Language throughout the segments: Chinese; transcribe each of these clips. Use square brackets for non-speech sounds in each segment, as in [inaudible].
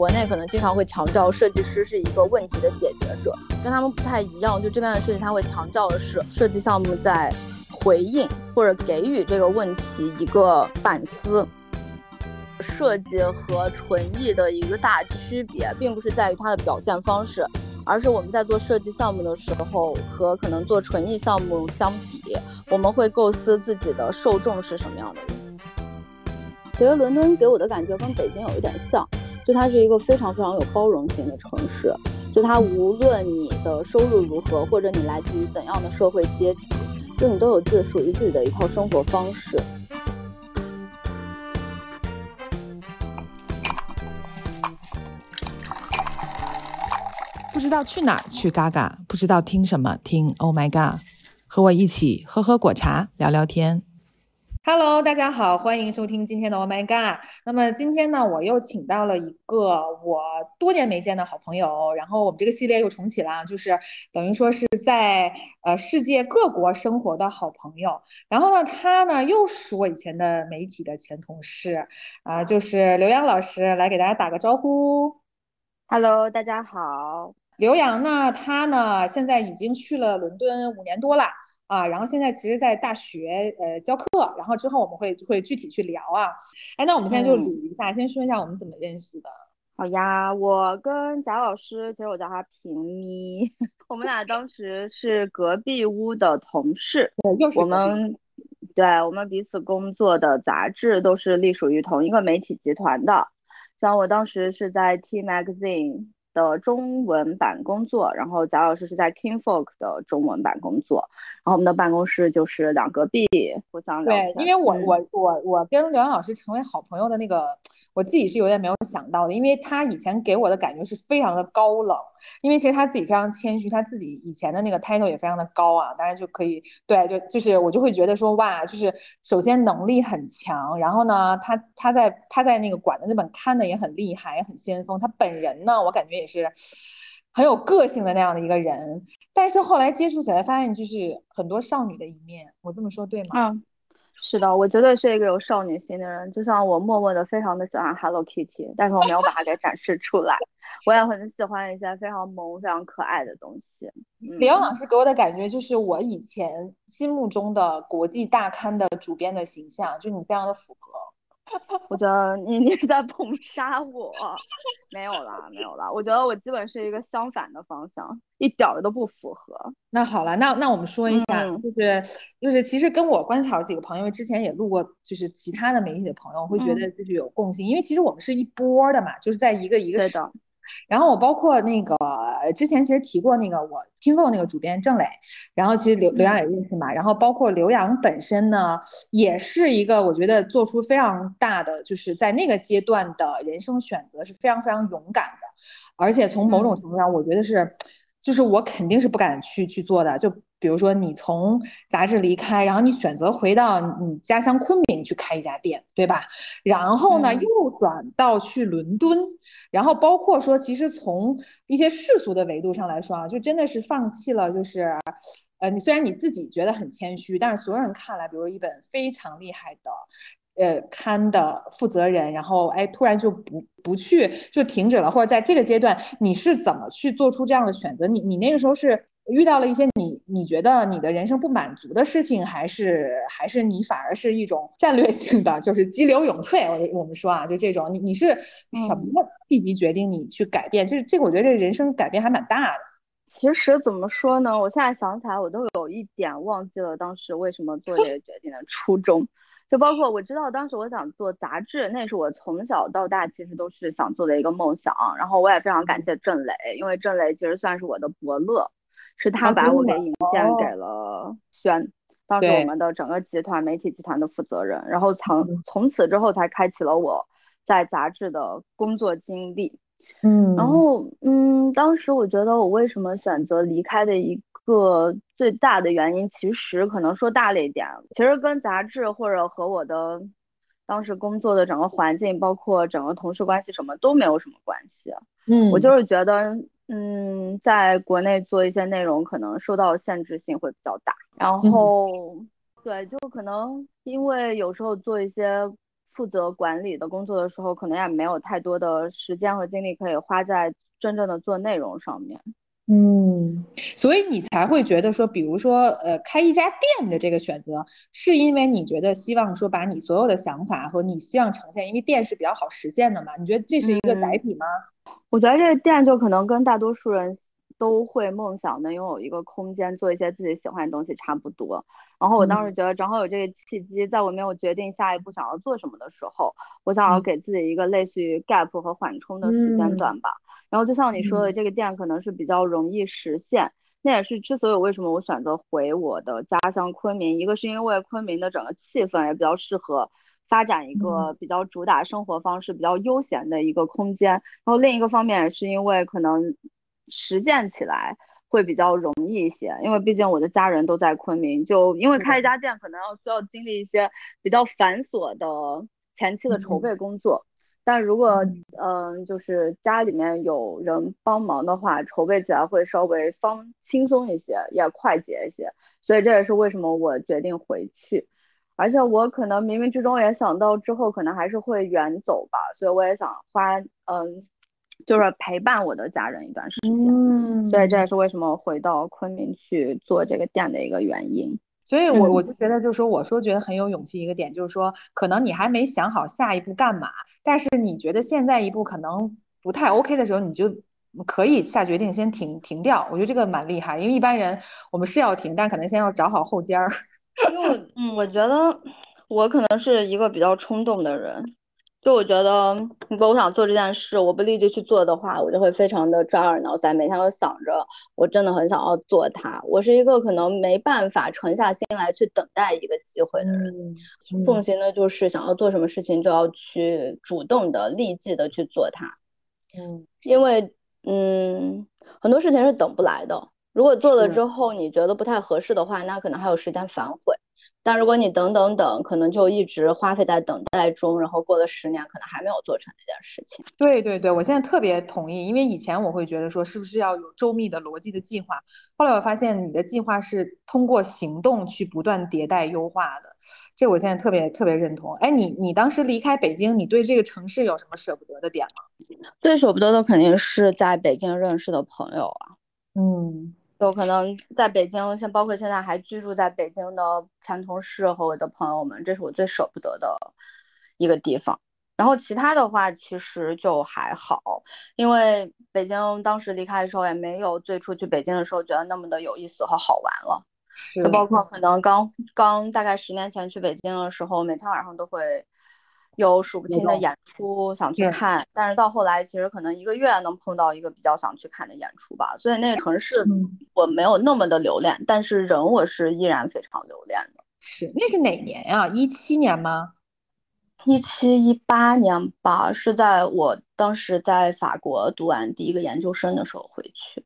国内可能经常会强调设计师是一个问题的解决者，跟他们不太一样。就这边的设计，他会强调的是设计项目在回应或者给予这个问题一个反思。设计和纯艺的一个大区别，并不是在于它的表现方式，而是我们在做设计项目的时候，和可能做纯艺项目相比，我们会构思自己的受众是什么样的人。其实伦敦给我的感觉跟北京有一点像，就它是一个非常非常有包容性的城市，就它无论你的收入如何，或者你来自于怎样的社会阶级，就你都有自属于自己的一套生活方式。不知道去哪儿去嘎嘎，不知道听什么听 Oh my God，和我一起喝喝果茶，聊聊天。Hello，大家好，欢迎收听今天的 Oh my God。那么今天呢，我又请到了一个我多年没见的好朋友，然后我们这个系列又重启了，就是等于说是在呃世界各国生活的好朋友。然后呢，他呢又是我以前的媒体的前同事啊，就是刘洋老师，来给大家打个招呼。Hello，大家好。刘洋呢，他呢现在已经去了伦敦五年多了啊，然后现在其实，在大学呃教课，然后之后我们会会具体去聊啊。哎，那我们现在就捋一下，先说一下我们怎么认识的。好呀，我跟贾老师，其实我叫他平咪，[laughs] 我们俩当时是隔壁屋的同事，我们对我们彼此工作的杂志都是隶属于同一个媒体集团的，像我当时是在 T Magazine。的中文版工作，然后贾老师是在 King Folk 的中文版工作，然后我们的办公室就是两隔壁，互相聊。对，因为我我我我跟刘洋老师成为好朋友的那个，我自己是有点没有想到的，因为他以前给我的感觉是非常的高冷，因为其实他自己非常谦虚，他自己以前的那个 title 也非常的高啊，当然就可以对，就就是我就会觉得说哇，就是首先能力很强，然后呢，他他在他在那个管的那本刊的也很厉害，也很先锋，他本人呢，我感觉。也是很有个性的那样的一个人，但是后来接触起来发现，就是很多少女的一面。我这么说对吗？嗯，是的，我绝对是一个有少女心的人。就像我默默的非常的喜欢 Hello Kitty，但是我没有把它给展示出来。我也很喜欢一些非常萌、非常可爱的东西。李阳老师给我的感觉就是我以前心目中的国际大刊的主编的形象，就你非常的符合。我觉得你你是在捧 [laughs] 杀我，没有啦，没有啦。我觉得我基本是一个相反的方向，一点儿都不符合。那好了，那那我们说一下，就是就是其实跟我观察几个朋友，之前也录过，就是其他的媒体的朋友会觉得就是有共性，因为其实我们是一波的嘛，就是在一个一个的。然后我包括那个之前其实提过那个我听 o 那个主编郑磊，然后其实刘刘洋也认识嘛，然后包括刘洋本身呢，也是一个我觉得做出非常大的，就是在那个阶段的人生选择是非常非常勇敢的，而且从某种程度上，我觉得是，就是我肯定是不敢去去做的，就。比如说你从杂志离开，然后你选择回到你家乡昆明去开一家店，对吧？然后呢，又转到去伦敦，然后包括说，其实从一些世俗的维度上来说啊，就真的是放弃了，就是，呃，你虽然你自己觉得很谦虚，但是所有人看来，比如一本非常厉害的，呃，刊的负责人，然后哎，突然就不不去，就停止了，或者在这个阶段，你是怎么去做出这样的选择？你你那个时候是？遇到了一些你你觉得你的人生不满足的事情，还是还是你反而是一种 [laughs] 战略性的，就是激流勇退。我我们说啊，就这种，你你是什么契机决定你去改变？就是这个，我觉得这人生改变还蛮大的。其实怎么说呢？我现在想起来，我都有一点忘记了当时为什么做这个决定的初衷。就包括我知道当时我想做杂志，那是我从小到大其实都是想做的一个梦想。然后我也非常感谢郑磊，因为郑磊其实算是我的伯乐。是他把我给引荐给了轩，当时我们的整个集团媒体集团的负责人，然后从从此之后才开启了我在杂志的工作经历。嗯，然后嗯，当时我觉得我为什么选择离开的一个最大的原因，其实可能说大了一点，其实跟杂志或者和我的当时工作的整个环境，包括整个同事关系什么都没有什么关系。嗯，我就是觉得。嗯，在国内做一些内容，可能受到限制性会比较大。然后，对，就可能因为有时候做一些负责管理的工作的时候，可能也没有太多的时间和精力可以花在真正的做内容上面。嗯，所以你才会觉得说，比如说，呃，开一家店的这个选择，是因为你觉得希望说把你所有的想法和你希望呈现，因为店是比较好实现的嘛？你觉得这是一个载体吗？我觉得这个店就可能跟大多数人都会梦想能拥有一个空间，做一些自己喜欢的东西差不多。然后我当时觉得正好有这个契机，在我没有决定下一步想要做什么的时候，我想要给自己一个类似于 gap 和缓冲的时间段吧。然后就像你说的，这个店可能是比较容易实现，那也是之所以为什么我选择回我的家乡昆明，一个是因为昆明的整个气氛也比较适合发展一个比较主打生活方式、比较悠闲的一个空间，然后另一个方面也是因为可能实践起来会比较容易一些，因为毕竟我的家人都在昆明，就因为开一家店可能要需要经历一些比较繁琐的前期的筹备工作。但如果嗯，就是家里面有人帮忙的话，筹备起来会稍微方轻松一些，也快捷一些。所以这也是为什么我决定回去。而且我可能冥冥之中也想到之后可能还是会远走吧，所以我也想花嗯，就是陪伴我的家人一段时间。嗯，所以这也是为什么回到昆明去做这个店的一个原因。所以，我我就觉得，就是说，我说觉得很有勇气一个点，就是说，可能你还没想好下一步干嘛，但是你觉得现在一步可能不太 OK 的时候，你就可以下决定先停停掉。我觉得这个蛮厉害，因为一般人我们是要停，但可能先要找好后尖儿。[laughs] 因为，嗯，我觉得我可能是一个比较冲动的人。就我觉得，如果我想做这件事，我不立即去做的话，我就会非常的抓耳挠腮，每天都想着我真的很想要做它。我是一个可能没办法沉下心来去等待一个机会的人，奉行的就是想要做什么事情就要去主动的、立即的去做它。嗯，因为嗯，很多事情是等不来的。如果做了之后你觉得不太合适的话，那可能还有时间反悔。但如果你等等等，可能就一直花费在等待中，然后过了十年，可能还没有做成这件事情。对对对，我现在特别同意，因为以前我会觉得说是不是要有周密的逻辑的计划，后来我发现你的计划是通过行动去不断迭代优化的，这我现在特别特别认同。哎，你你当时离开北京，你对这个城市有什么舍不得的点吗？最舍不得的肯定是在北京认识的朋友啊。嗯。有可能在北京，像包括现在还居住在北京的前同事和我的朋友们，这是我最舍不得的一个地方。然后其他的话其实就还好，因为北京当时离开的时候也没有最初去北京的时候觉得那么的有意思和好玩了。就包括可能刚刚大概十年前去北京的时候，每天晚上都会。有数不清的演出想去看，但是到后来其实可能一个月能碰到一个比较想去看的演出吧。所以那个城市我没有那么的留恋，但是人我是依然非常留恋的。是，那是哪年呀？一七年吗？一七一八年吧，是在我当时在法国读完第一个研究生的时候回去。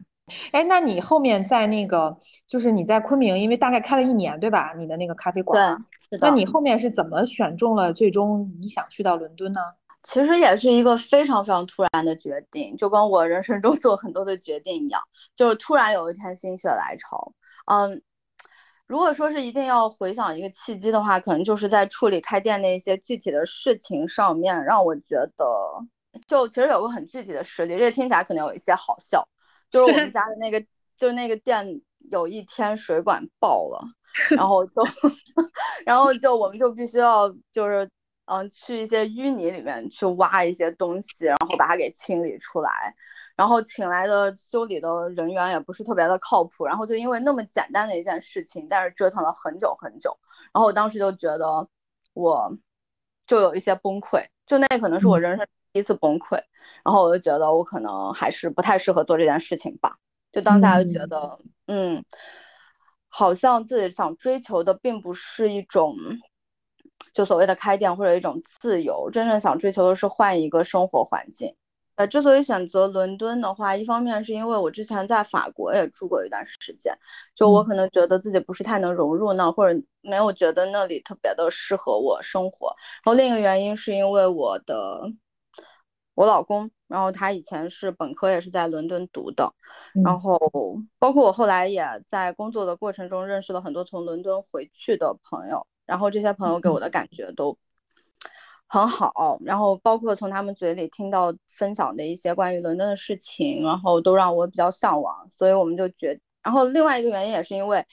哎，那你后面在那个，就是你在昆明，因为大概开了一年，对吧？你的那个咖啡馆。对，是的。那你后面是怎么选中了？最终你想去到伦敦呢？其实也是一个非常非常突然的决定，就跟我人生中做很多的决定一样，就是突然有一天心血来潮。嗯，如果说是一定要回想一个契机的话，可能就是在处理开店那些具体的事情上面，让我觉得，就其实有个很具体的实例，这个听起来可能有一些好笑。就是我们 [laughs] 家的那个，就是那个店有一天水管爆了，然后就，[laughs] 然后就我们就必须要就是嗯去一些淤泥里面去挖一些东西，然后把它给清理出来，然后请来的修理的人员也不是特别的靠谱，然后就因为那么简单的一件事情，但是折腾了很久很久，然后我当时就觉得我就有一些崩溃，就那可能是我人生。第一次崩溃，然后我就觉得我可能还是不太适合做这件事情吧。就当下就觉得，嗯，好像自己想追求的并不是一种，就所谓的开店或者一种自由，真正想追求的是换一个生活环境。呃，之所以选择伦敦的话，一方面是因为我之前在法国也住过一段时间，就我可能觉得自己不是太能融入那，或者没有觉得那里特别的适合我生活。然后另一个原因是因为我的。我老公，然后他以前是本科也是在伦敦读的，然后包括我后来也在工作的过程中认识了很多从伦敦回去的朋友，然后这些朋友给我的感觉都很好，然后包括从他们嘴里听到分享的一些关于伦敦的事情，然后都让我比较向往，所以我们就觉，然后另外一个原因也是因为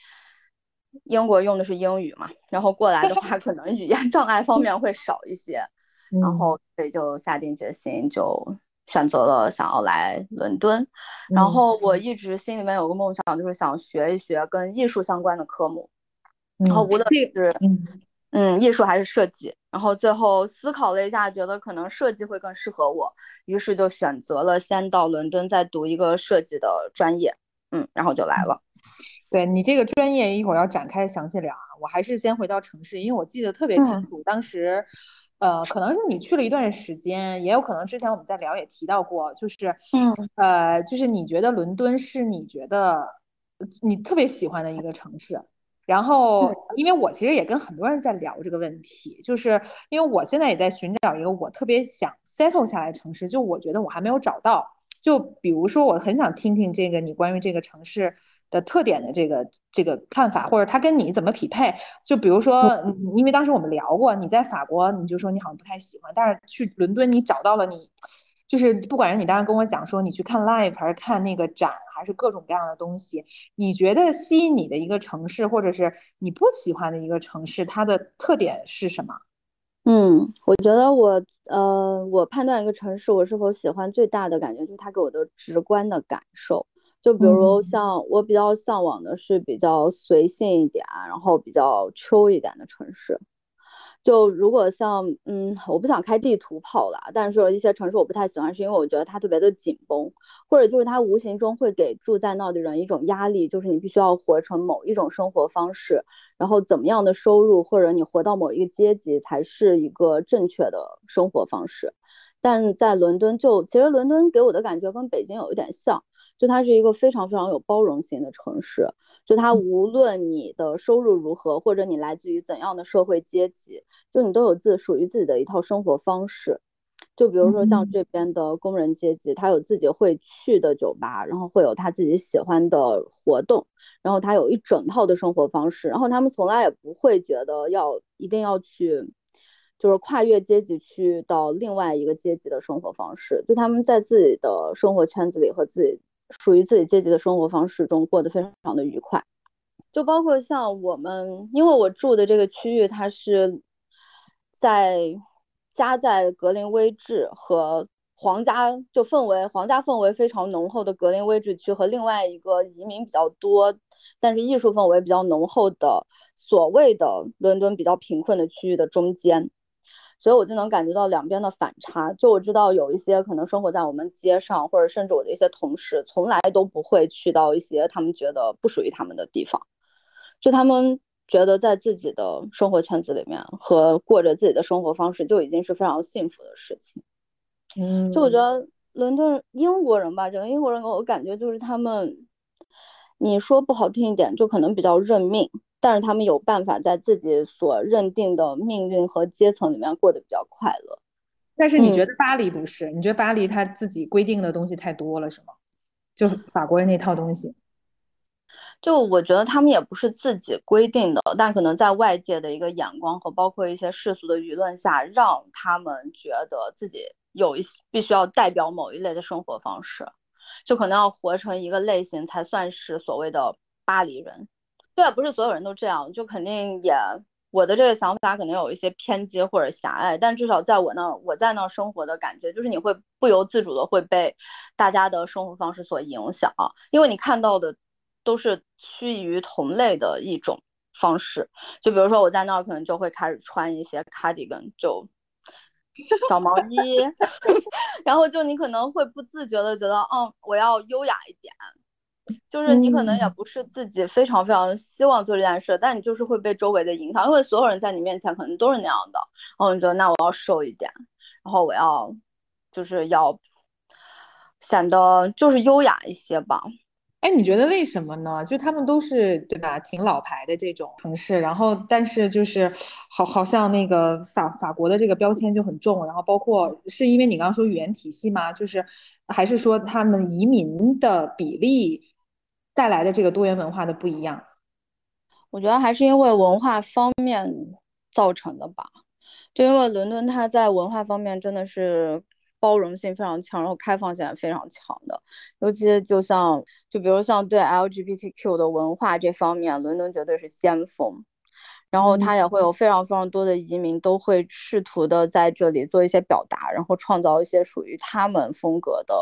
英国用的是英语嘛，然后过来的话可能语言障碍方面会少一些，然后所以就下定决心就选择了想要来伦敦，然后我一直心里面有个梦想，就是想学一学跟艺术相关的科目，然后无论是嗯。艺术还是设计。然后最后思考了一下，觉得可能设计会更适合我，于是就选择了先到伦敦再读一个设计的专业，嗯，然后就来了。[laughs] 对你这个专业一会儿要展开详细聊啊，我还是先回到城市，因为我记得特别清楚，当时，呃，可能是你去了一段时间，也有可能之前我们在聊也提到过，就是，嗯，呃，就是你觉得伦敦是你觉得你特别喜欢的一个城市。然后，因为我其实也跟很多人在聊这个问题，就是因为我现在也在寻找一个我特别想 settle 下来城市，就我觉得我还没有找到。就比如说，我很想听听这个你关于这个城市的特点的这个这个看法，或者他跟你怎么匹配。就比如说，因为当时我们聊过，你在法国，你就说你好像不太喜欢，但是去伦敦，你找到了你。就是不管是你当时跟我讲说你去看 live 还是看那个展，还是各种各样的东西，你觉得吸引你的一个城市，或者是你不喜欢的一个城市，它的特点是什么？嗯，我觉得我呃，我判断一个城市我是否喜欢最大的感觉就是它给我的直观的感受。就比如像我比较向往的是比较随性一点，然后比较 chill 一点的城市。就如果像嗯，我不想开地图炮了，但是一些城市我不太喜欢，是因为我觉得它特别的紧绷，或者就是它无形中会给住在那的人一种压力，就是你必须要活成某一种生活方式，然后怎么样的收入或者你活到某一个阶级才是一个正确的生活方式。但在伦敦，就其实伦敦给我的感觉跟北京有一点像。就它是一个非常非常有包容性的城市，就它无论你的收入如何，或者你来自于怎样的社会阶级，就你都有自属于自己的一套生活方式。就比如说像这边的工人阶级，他有自己会去的酒吧，然后会有他自己喜欢的活动，然后他有一整套的生活方式，然后他们从来也不会觉得要一定要去，就是跨越阶级去到另外一个阶级的生活方式，就他们在自己的生活圈子里和自己。属于自己阶级的生活方式中过得非常的愉快，就包括像我们，因为我住的这个区域，它是在夹在格林威治和皇家就氛围皇家氛围非常浓厚的格林威治区和另外一个移民比较多，但是艺术氛围比较浓厚的所谓的伦敦比较贫困的区域的中间。所以我就能感觉到两边的反差。就我知道有一些可能生活在我们街上，或者甚至我的一些同事，从来都不会去到一些他们觉得不属于他们的地方。就他们觉得在自己的生活圈子里面和过着自己的生活方式，就已经是非常幸福的事情。嗯，就我觉得伦敦英国人吧，整个英国人给我感觉就是他们，你说不好听一点，就可能比较认命。但是他们有办法在自己所认定的命运和阶层里面过得比较快乐。但是你觉得巴黎不是？你觉得巴黎他自己规定的东西太多了，是吗？就是法国人那套东西。就我觉得他们也不是自己规定的，但可能在外界的一个眼光和包括一些世俗的舆论下，让他们觉得自己有一些必须要代表某一类的生活方式，就可能要活成一个类型才算是所谓的巴黎人。对，不是所有人都这样，就肯定也我的这个想法可能有一些偏激或者狭隘，但至少在我那我在那生活的感觉，就是你会不由自主的会被大家的生活方式所影响，因为你看到的都是趋于同类的一种方式，就比如说我在那儿可能就会开始穿一些 cardigan，就 [laughs] 小毛衣，[laughs] 然后就你可能会不自觉的觉得，嗯，我要优雅一点。就是你可能也不是自己非常非常希望做这件事，但你就是会被周围的影响，因为所有人在你面前可能都是那样的。然后你觉得那我要瘦一点，然后我要就是要显得就是优雅一些吧。哎，你觉得为什么呢？就他们都是对吧，挺老牌的这种城市，然后但是就是好好像那个法法国的这个标签就很重，然后包括是因为你刚刚说语言体系吗？就是还是说他们移民的比例？带来的这个多元文化的不一样，我觉得还是因为文化方面造成的吧。就因为伦敦它在文化方面真的是包容性非常强，然后开放性也非常强的。尤其就像就比如像对 LGBTQ 的文化这方面，伦敦绝对是先锋。然后它也会有非常非常多的移民都会试图的在这里做一些表达，然后创造一些属于他们风格的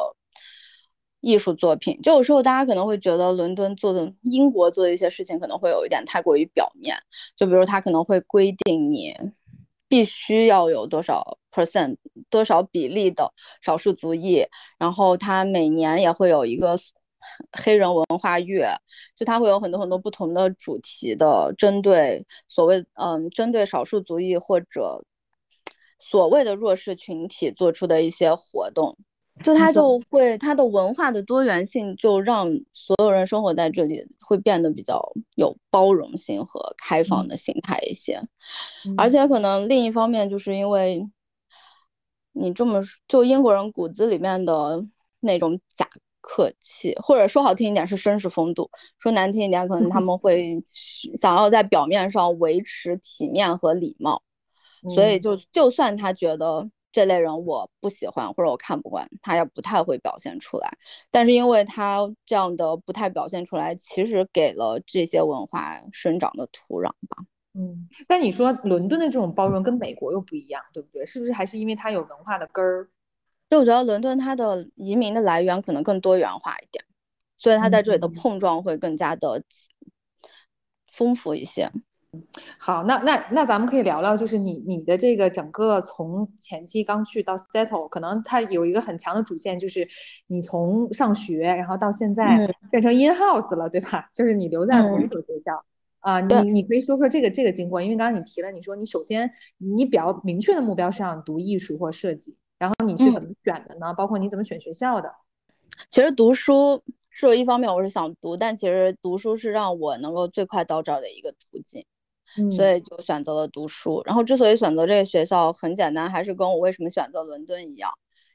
艺术作品。就有时候大家可能会觉得伦敦做的、英国做的一些事情可能会有一点太过于表面，就比如他可能会规定你。必须要有多少 percent 多少比例的少数族裔，然后他每年也会有一个黑人文化月，就他会有很多很多不同的主题的，针对所谓嗯针对少数族裔或者所谓的弱势群体做出的一些活动。就它就会它的文化的多元性，就让所有人生活在这里会变得比较有包容性和开放的心态一些，而且可能另一方面就是因为你这么就英国人骨子里面的那种假客气，或者说好听一点是绅士风度，说难听一点可能他们会想要在表面上维持体面和礼貌，所以就就算他觉得。这类人我不喜欢或者我看不惯，他也不太会表现出来。但是因为他这样的不太表现出来，其实给了这些文化生长的土壤吧。嗯，但你说伦敦的这种包容跟美国又不一样，对不对？是不是还是因为它有文化的根儿？就我觉得伦敦它的移民的来源可能更多元化一点，所以它在这里的碰撞会更加的 [tsk] 丰富一些。好，那那那咱们可以聊聊，就是你你的这个整个从前期刚去到 settle，可能它有一个很强的主线，就是你从上学，然后到现在变成 in house 了，对吧？[laughs] 就是你留在同一所学校啊，你你可以说说这个这个经过，因为刚刚你提了，你说你首先你比较明确的目标是想读艺术或设计，然后你是怎么选的呢？包括你怎么选学校的？其实读书是一方面，我是想读，但其实读书是让我能够最快到这儿的一个途径。所以就选择了读书。然后之所以选择这个学校，很简单，还是跟我为什么选择伦敦一样。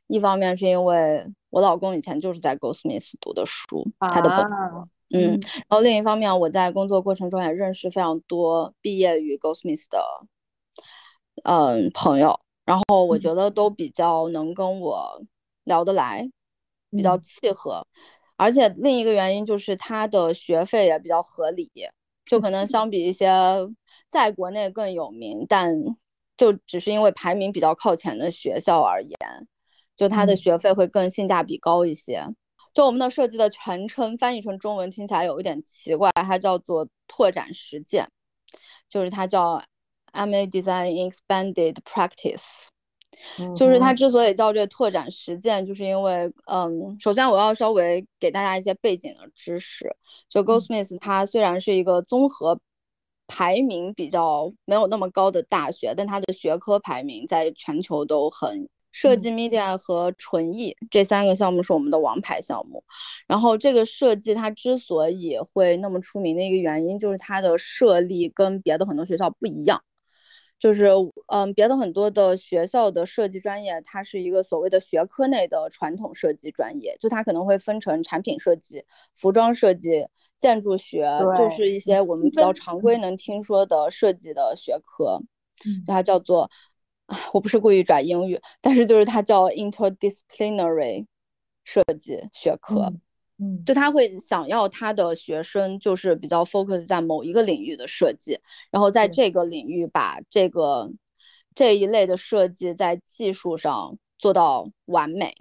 一方面是因为我老公以前就是在 Goldsmiths 读的书，他的本科。嗯。然后另一方面，我在工作过程中也认识非常多毕业于 Goldsmiths 的嗯朋友，然后我觉得都比较能跟我聊得来，比较契合。而且另一个原因就是他的学费也比较合理，就可能相比一些。在国内更有名，但就只是因为排名比较靠前的学校而言，就它的学费会更性价比高一些。就我们的设计的全称翻译成中文听起来有一点奇怪，它叫做拓展实践，就是它叫 MA Design Expanded Practice。就是它之所以叫这拓展实践，就是因为，嗯，首先我要稍微给大家一些背景的知识。就 Goldsmiths 它虽然是一个综合。排名比较没有那么高的大学，但它的学科排名在全球都很。设计、media 和纯艺这三个项目是我们的王牌项目。然后这个设计它之所以会那么出名的一个原因，就是它的设立跟别的很多学校不一样。就是嗯，别的很多的学校的设计专业，它是一个所谓的学科内的传统设计专业，就它可能会分成产品设计、服装设计。建筑学就是一些我们比较常规能听说的设计的学科，它叫做啊，我不是故意转英语，但是就是它叫 interdisciplinary 设计学科，嗯，就他会想要他的学生就是比较 focus 在某一个领域的设计，然后在这个领域把这个这一类的设计在技术上做到完美。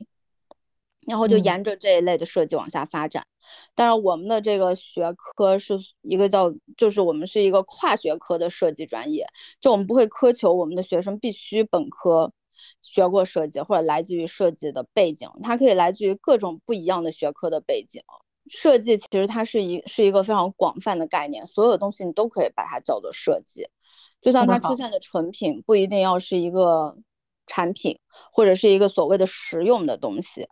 然后就沿着这一类的设计往下发展，但是我们的这个学科是一个叫，就是我们是一个跨学科的设计专业，就我们不会苛求我们的学生必须本科学过设计或者来自于设计的背景，它可以来自于各种不一样的学科的背景。设计其实它是一是一个非常广泛的概念，所有东西你都可以把它叫做设计，就像它出现的成品不一定要是一个产品或者是一个所谓的实用的东西。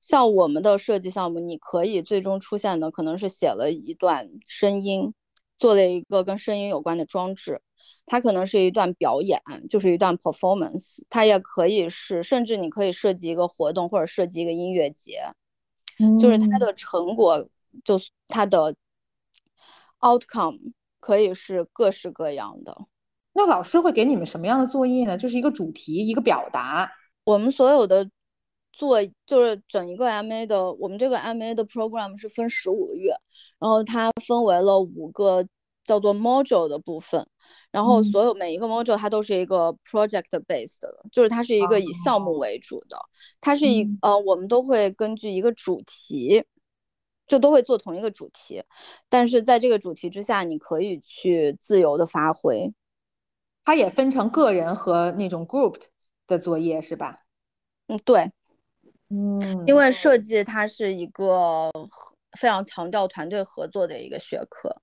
像我们的设计项目，你可以最终出现的可能是写了一段声音，做了一个跟声音有关的装置，它可能是一段表演，就是一段 performance，它也可以是，甚至你可以设计一个活动或者设计一个音乐节，就是它的成果，就是它的 outcome 可以是各式各样的。那老师会给你们什么样的作业呢？就是一个主题，一个表达。我们所有的做就是整一个 MA 的，我们这个 MA 的 program 是分十五个月，然后它分为了五个叫做 module 的部分，然后所有每一个 module 它都是一个 project based 的，就是它是一个以项目为主的，它是一呃我们都会根据一个主题。就都会做同一个主题，但是在这个主题之下，你可以去自由的发挥。它也分成个人和那种 grouped 的作业，是吧？嗯，对，嗯，因为设计它是一个非常强调团队合作的一个学科，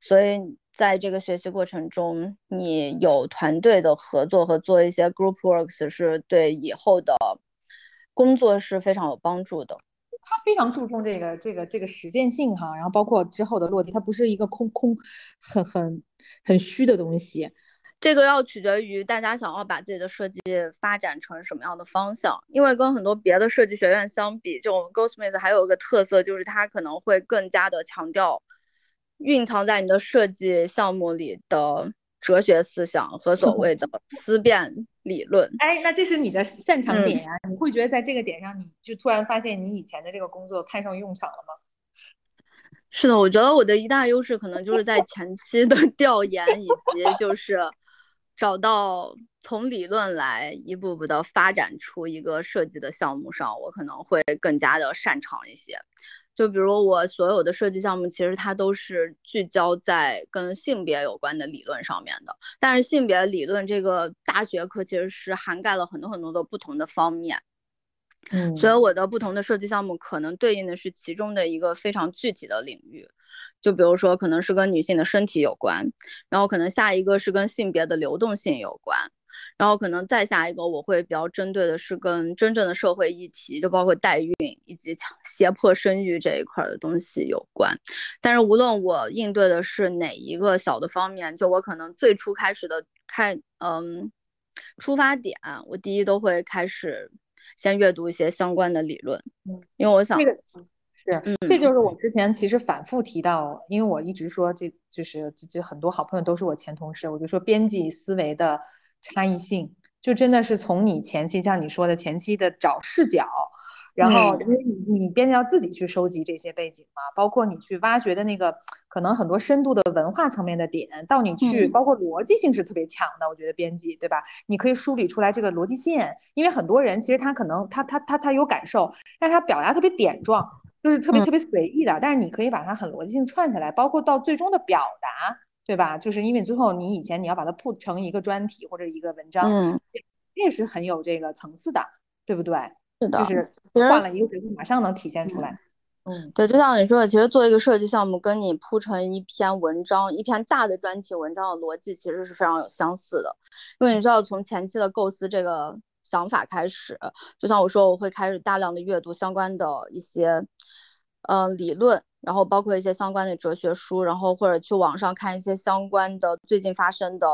所以在这个学习过程中，你有团队的合作和做一些 group works 是对以后的工作是非常有帮助的。他非常注重这个这个这个实践性哈，然后包括之后的落地，它不是一个空空很很很虚的东西。这个要取决于大家想要把自己的设计发展成什么样的方向。因为跟很多别的设计学院相比，就我们 Goldsmith 还有一个特色，就是它可能会更加的强调蕴藏在你的设计项目里的。哲学思想和所谓的 [laughs] 思辨理论，哎，那这是你的擅长点呀？你会觉得在这个点上，你就突然发现你以前的这个工作派上用场了吗？[laughs] 是的，我觉得我的一大优势可能就是在前期的 [laughs] 调研，以及就是找到从理论来一步步的发展出一个设计的项目上，我可能会更加的擅长一些。就比如我所有的设计项目，其实它都是聚焦在跟性别有关的理论上面的。但是性别理论这个大学科其实是涵盖了很多很多的不同的方面。嗯，所以我的不同的设计项目可能对应的是其中的一个非常具体的领域。就比如说，可能是跟女性的身体有关，然后可能下一个是跟性别的流动性有关。然后可能再下一个，我会比较针对的是跟真正的社会议题，就包括代孕以及强胁迫生育这一块的东西有关。但是无论我应对的是哪一个小的方面，就我可能最初开始的开，嗯，出发点，我第一都会开始先阅读一些相关的理论，嗯，因为我想，这个是，这就是我之前其实反复提到，因为我一直说这就是这这很多好朋友都是我前同事，我就说编辑思维的。差异性就真的是从你前期像你说的前期的找视角，然后因为你你编辑要自己去收集这些背景嘛，包括你去挖掘的那个可能很多深度的文化层面的点，到你去包括逻辑性是特别强的，我觉得编辑对吧？你可以梳理出来这个逻辑线，因为很多人其实他可能他他他他有感受，但是他表达特别点状，就是特别特别随意的，但是你可以把它很逻辑性串起来，包括到最终的表达。对吧？就是因为最后你以前你要把它铺成一个专题或者一个文章，嗯，这是很有这个层次的，对不对？是的，就是换了一个角度，马上能体现出来。嗯，对，就像你说的，其实做一个设计项目，跟你铺成一篇文章、一篇大的专题文章的逻辑其实是非常有相似的。因为你知道，从前期的构思这个想法开始，就像我说，我会开始大量的阅读相关的一些，嗯，理论。然后包括一些相关的哲学书，然后或者去网上看一些相关的最近发生的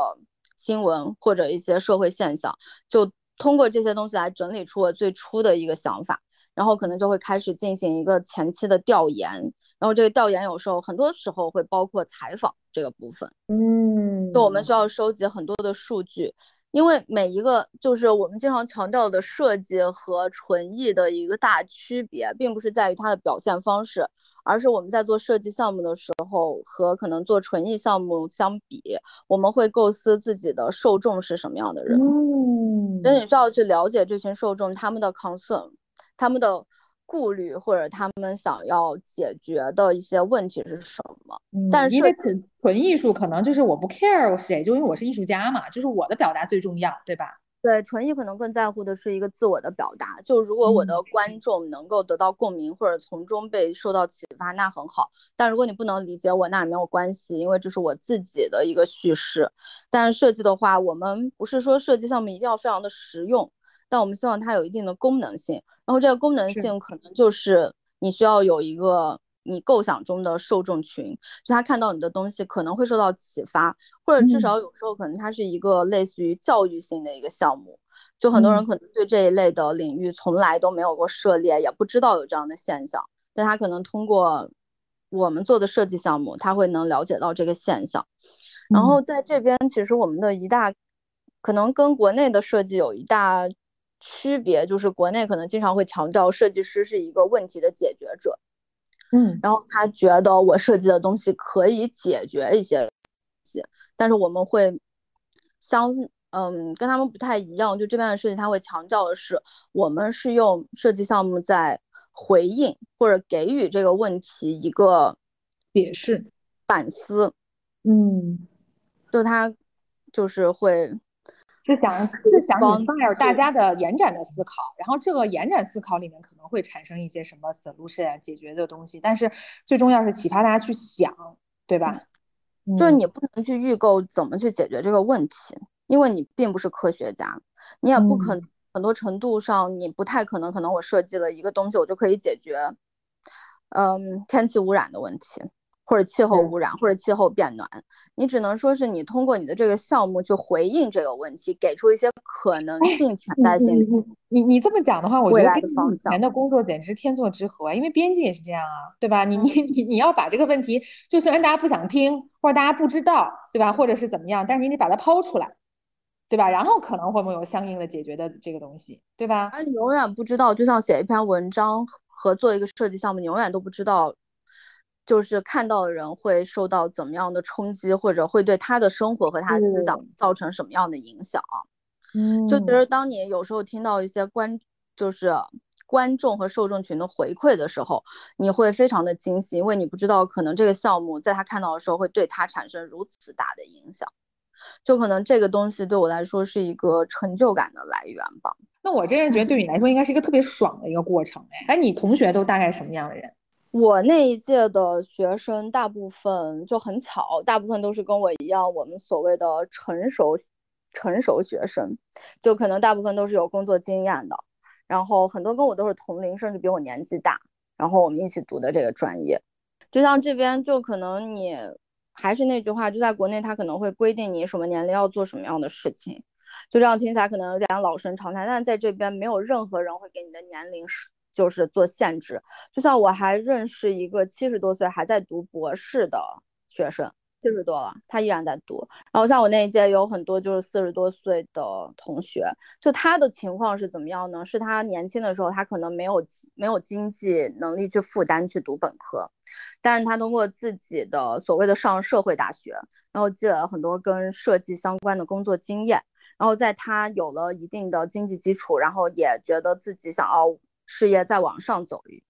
新闻或者一些社会现象，就通过这些东西来整理出我最初的一个想法，然后可能就会开始进行一个前期的调研，然后这个调研有时候很多时候会包括采访这个部分，嗯，就我们需要收集很多的数据。因为每一个就是我们经常强调的设计和纯艺的一个大区别，并不是在于它的表现方式，而是我们在做设计项目的时候和可能做纯艺项目相比，我们会构思自己的受众是什么样的人。嗯，所以你需要去了解这群受众他们的 concern，他们的。顾虑或者他们想要解决的一些问题是什么？但是因为纯纯艺术可能就是我不 care 谁，就因为我是艺术家嘛，就是我的表达最重要，对吧？对，纯艺可能更在乎的是一个自我的表达。就如果我的观众能够得到共鸣或者从中被受到启发，那很好。但如果你不能理解我，那也没有关系，因为这是我自己的一个叙事。但是设计的话，我们不是说设计项目一定要非常的实用。但我们希望它有一定的功能性，然后这个功能性可能就是你需要有一个你构想中的受众群，就他看到你的东西可能会受到启发，或者至少有时候可能它是一个类似于教育性的一个项目，就很多人可能对这一类的领域从来都没有过涉猎，也不知道有这样的现象，但他可能通过我们做的设计项目，他会能了解到这个现象。然后在这边，其实我们的一大可能跟国内的设计有一大区别，就是国内可能经常会强调设计师是一个问题的解决者，嗯，然后他觉得我设计的东西可以解决一些东西，但是我们会相嗯跟他们不太一样，就这边的设计他会强调的是，我们是用设计项目在回应或者给予这个问题一个解释。反思，嗯。就他就是会是想 [laughs] 就想引发大家的延展的思考，然后这个延展思考里面可能会产生一些什么 solution 解决的东西，但是最重要是启发大家去想，对吧？就是你不能去预购怎么去解决这个问题，因为你并不是科学家，你也不可能很多程度上你不太可能，可能我设计了一个东西，我就可以解决，嗯，天气污染的问题。或者气候污染，或者气候变暖，你只能说是你通过你的这个项目去回应这个问题，给出一些可能性、潜在性。你你这么讲的话，我觉得跟以前的工作简直天作之合，因为编辑也是这样啊，对吧？你你你你要把这个问题，就虽然大家不想听，或者大家不知道，对吧？或者是怎么样，但是你得把它抛出来，对吧？然后可能会不会有相应的解决的这个东西，对吧？你永远不知道，就像写一篇文章和做一个设计项目，你永远都不知道。就是看到的人会受到怎么样的冲击，或者会对他的生活和他的思想造成什么样的影响？嗯，就觉得当你有时候听到一些观，就是观众和受众群的回馈的时候，你会非常的惊喜，因为你不知道可能这个项目在他看到的时候会对他产生如此大的影响，就可能这个东西对我来说是一个成就感的来源吧。那我真是觉得对你来说应该是一个特别爽的一个过程哎，哎，你同学都大概什么样的人？我那一届的学生大部分就很巧，大部分都是跟我一样，我们所谓的成熟成熟学生，就可能大部分都是有工作经验的，然后很多跟我都是同龄，甚至比我年纪大，然后我们一起读的这个专业。就像这边，就可能你还是那句话，就在国内，他可能会规定你什么年龄要做什么样的事情，就这样听起来可能有点老生常谈，但在这边没有任何人会给你的年龄是。就是做限制，就像我还认识一个七十多岁还在读博士的学生，七十多了，他依然在读。然后像我那一届有很多就是四十多岁的同学，就他的情况是怎么样呢？是他年轻的时候他可能没有没有经济能力去负担去读本科，但是他通过自己的所谓的上社会大学，然后积累了很多跟设计相关的工作经验，然后在他有了一定的经济基础，然后也觉得自己想要。事业再往上走一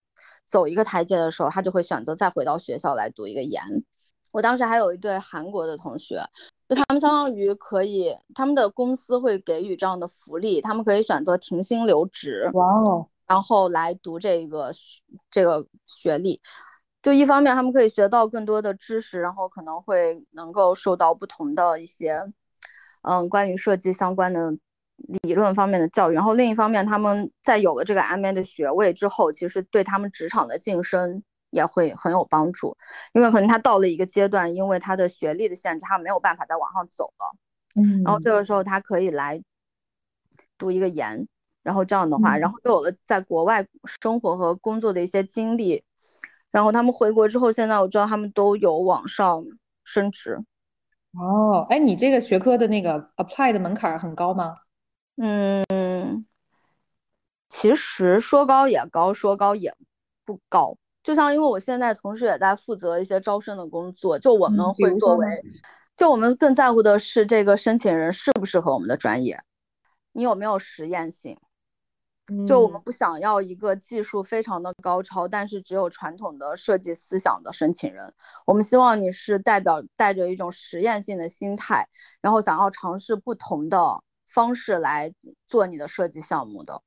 走一个台阶的时候，他就会选择再回到学校来读一个研。我当时还有一对韩国的同学，就他们相当于可以，他们的公司会给予这样的福利，他们可以选择停薪留职，哇哦，然后来读这个这个学历。就一方面，他们可以学到更多的知识，然后可能会能够受到不同的一些，嗯，关于设计相关的。理论方面的教育，然后另一方面，他们在有了这个 MA 的学位之后，其实对他们职场的晋升也会很有帮助，因为可能他到了一个阶段，因为他的学历的限制，他没有办法再往上走了。嗯，然后这个时候他可以来读一个研，然后这样的话，然后又有了在国外生活和工作的一些经历，然后他们回国之后，现在我知道他们都有往上升职。哦，哎，你这个学科的那个 apply 的门槛很高吗？嗯，其实说高也高，说高也不高。就像因为我现在同时也在负责一些招生的工作，就我们会作为，就我们更在乎的是这个申请人适不适合我们的专业，你有没有实验性。就我们不想要一个技术非常的高超，但是只有传统的设计思想的申请人。我们希望你是代表带着一种实验性的心态，然后想要尝试不同的。方式来做你的设计项目的，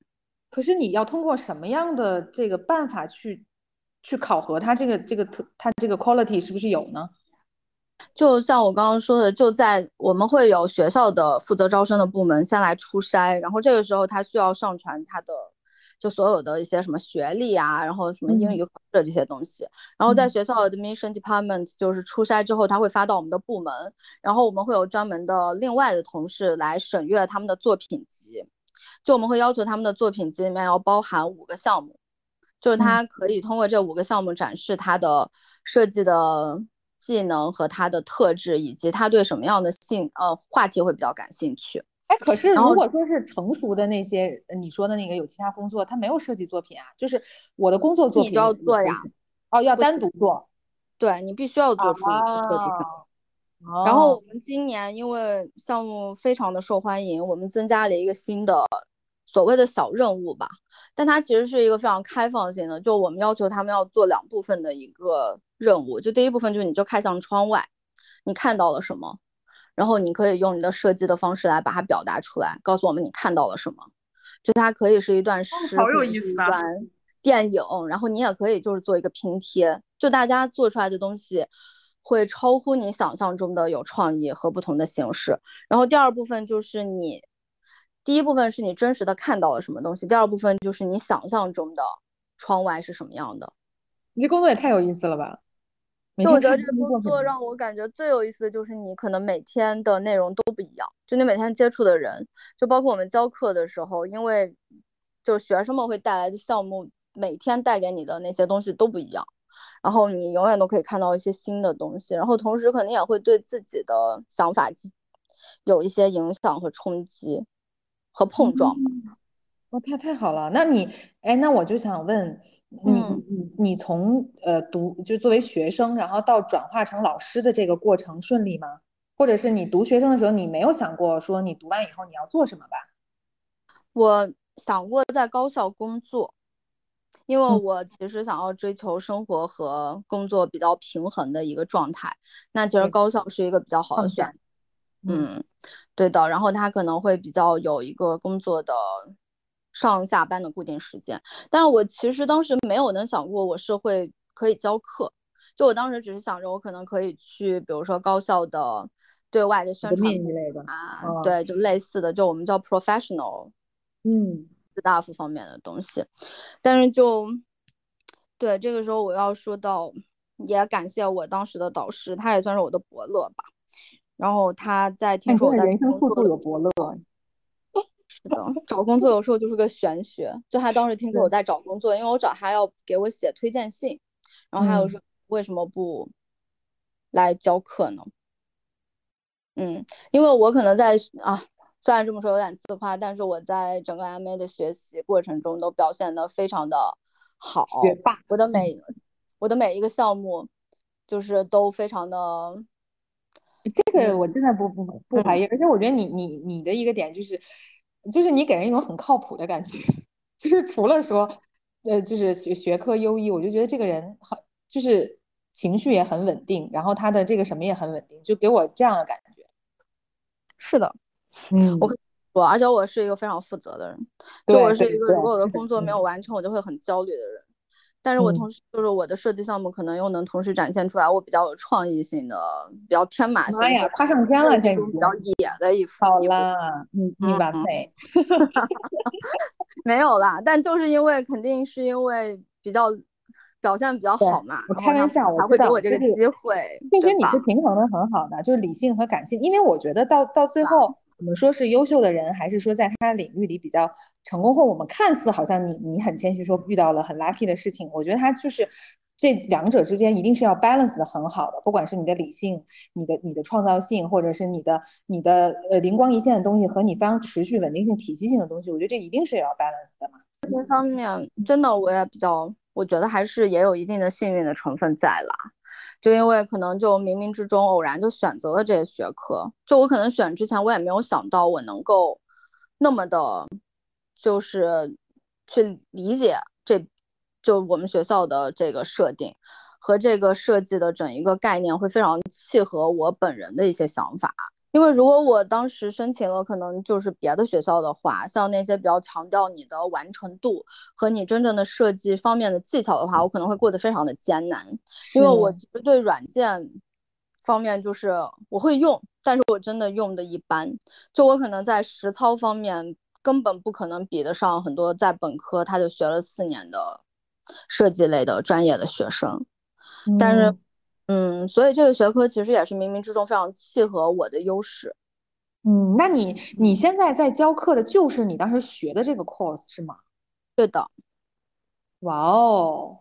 可是你要通过什么样的这个办法去去考核它这个这个特它这个 quality 是不是有呢？就像我刚刚说的，就在我们会有学校的负责招生的部门先来初筛，然后这个时候他需要上传他的。就所有的一些什么学历啊，然后什么英语考试这些东西，然后在学校 admission department 就是初筛之后，他会发到我们的部门，然后我们会有专门的另外的同事来审阅他们的作品集，就我们会要求他们的作品集里面要包含五个项目，就是他可以通过这五个项目展示他的设计的技能和他的特质，以及他对什么样的兴呃话题会比较感兴趣。哎，可是如果说是成熟的那些，你说的那个有其他工作，他没有设计作品啊，就是我的工作作品你就要做呀，哦，要单独做，对你必须要做出一个设计项目。然后我们今年因为项目非常的受欢迎，我们增加了一个新的所谓的小任务吧，但它其实是一个非常开放性的，就我们要求他们要做两部分的一个任务，就第一部分就是你就看向窗外，你看到了什么？然后你可以用你的设计的方式来把它表达出来，告诉我们你看到了什么。就它可以是一段诗，可以是一段电影，然后你也可以就是做一个拼贴，就大家做出来的东西会超乎你想象中的有创意和不同的形式。然后第二部分就是你，第一部分是你真实的看到了什么东西，第二部分就是你想象中的窗外是什么样的。你这工作也太有意思了吧！就我觉得这个工作让我感觉最有意思的就是你可能每天的内容都不一样，就你每天接触的人，就包括我们教课的时候，因为就学生们会带来的项目，每天带给你的那些东西都不一样，然后你永远都可以看到一些新的东西，然后同时肯定也会对自己的想法有一些影响和冲击和碰撞吧。哇，太太好了！那你，哎，那我就想问你，你你从呃读就作为学生，然后到转化成老师的这个过程顺利吗？或者是你读学生的时候，你没有想过说你读完以后你要做什么吧？我想过在高校工作，因为我其实想要追求生活和工作比较平衡的一个状态。那其实高校是一个比较好的选，嗯，对的。然后他可能会比较有一个工作的。上下班的固定时间，但是我其实当时没有能想过我是会可以教课，就我当时只是想着我可能可以去，比如说高校的对外的宣传之类的啊，对，就类似的，就我们叫 professional，嗯，staff 方面的东西，但是就对这个时候我要说到，也感谢我当时的导师，他也算是我的伯乐吧，然后他在听说我在人生处处有伯乐。是的，找工作有时候就是个玄学。就他当时听说我在找工作，因为我找他要给我写推荐信，然后还有说为什么不来教课呢？嗯，因为我可能在啊，虽然这么说有点自夸，但是我在整个 MA 的学习过程中都表现的非常的好，学霸。我的每我的每一个项目就是都非常的，这个我真的不不不怀疑，而且我觉得你你你的一个点就是。就是你给人一种很靠谱的感觉，[laughs] 就是除了说，呃，就是学学科优异，我就觉得这个人很，就是情绪也很稳定，然后他的这个什么也很稳定，就给我这样的感觉。是的，嗯，我我而且我是一个非常负责的人，就我是一个如果我的工作没有完成，我就会很焦虑的人。但是我同时就是我的设计项目可能又能同时展现出来我比较有创意性的、比较天马行空、夸上天了，这种比较野的一幅。好啦，你你完美。[laughs] 没有啦，但就是因为肯定是因为比较表现比较好嘛，我开玩笑，才会给我这个机会。其实你是平衡的很好的，就是理性和感性，因为我觉得到到最后。我们说是优秀的人，还是说在他领域里比较成功后，我们看似好像你你很谦虚说遇到了很 lucky 的事情，我觉得他就是这两者之间一定是要 balance 的很好的，不管是你的理性、你的你的创造性，或者是你的你的呃灵光一现的东西和你非常持续稳定性、体系性的东西，我觉得这一定是也要 balance 的嘛。这方面真的我也比较，我觉得还是也有一定的幸运的成分在啦。就因为可能就冥冥之中偶然就选择了这些学科，就我可能选之前我也没有想到我能够那么的，就是去理解这就我们学校的这个设定和这个设计的整一个概念会非常契合我本人的一些想法。因为如果我当时申请了，可能就是别的学校的话，像那些比较强调你的完成度和你真正的设计方面的技巧的话，我可能会过得非常的艰难。因为我其实对软件方面就是我会用，但是我真的用的一般。就我可能在实操方面根本不可能比得上很多在本科他就学了四年的设计类的专业的学生，但是。嗯，所以这个学科其实也是冥冥之中非常契合我的优势。嗯，那你你现在在教课的就是你当时学的这个 course 是吗？对的。哇哦，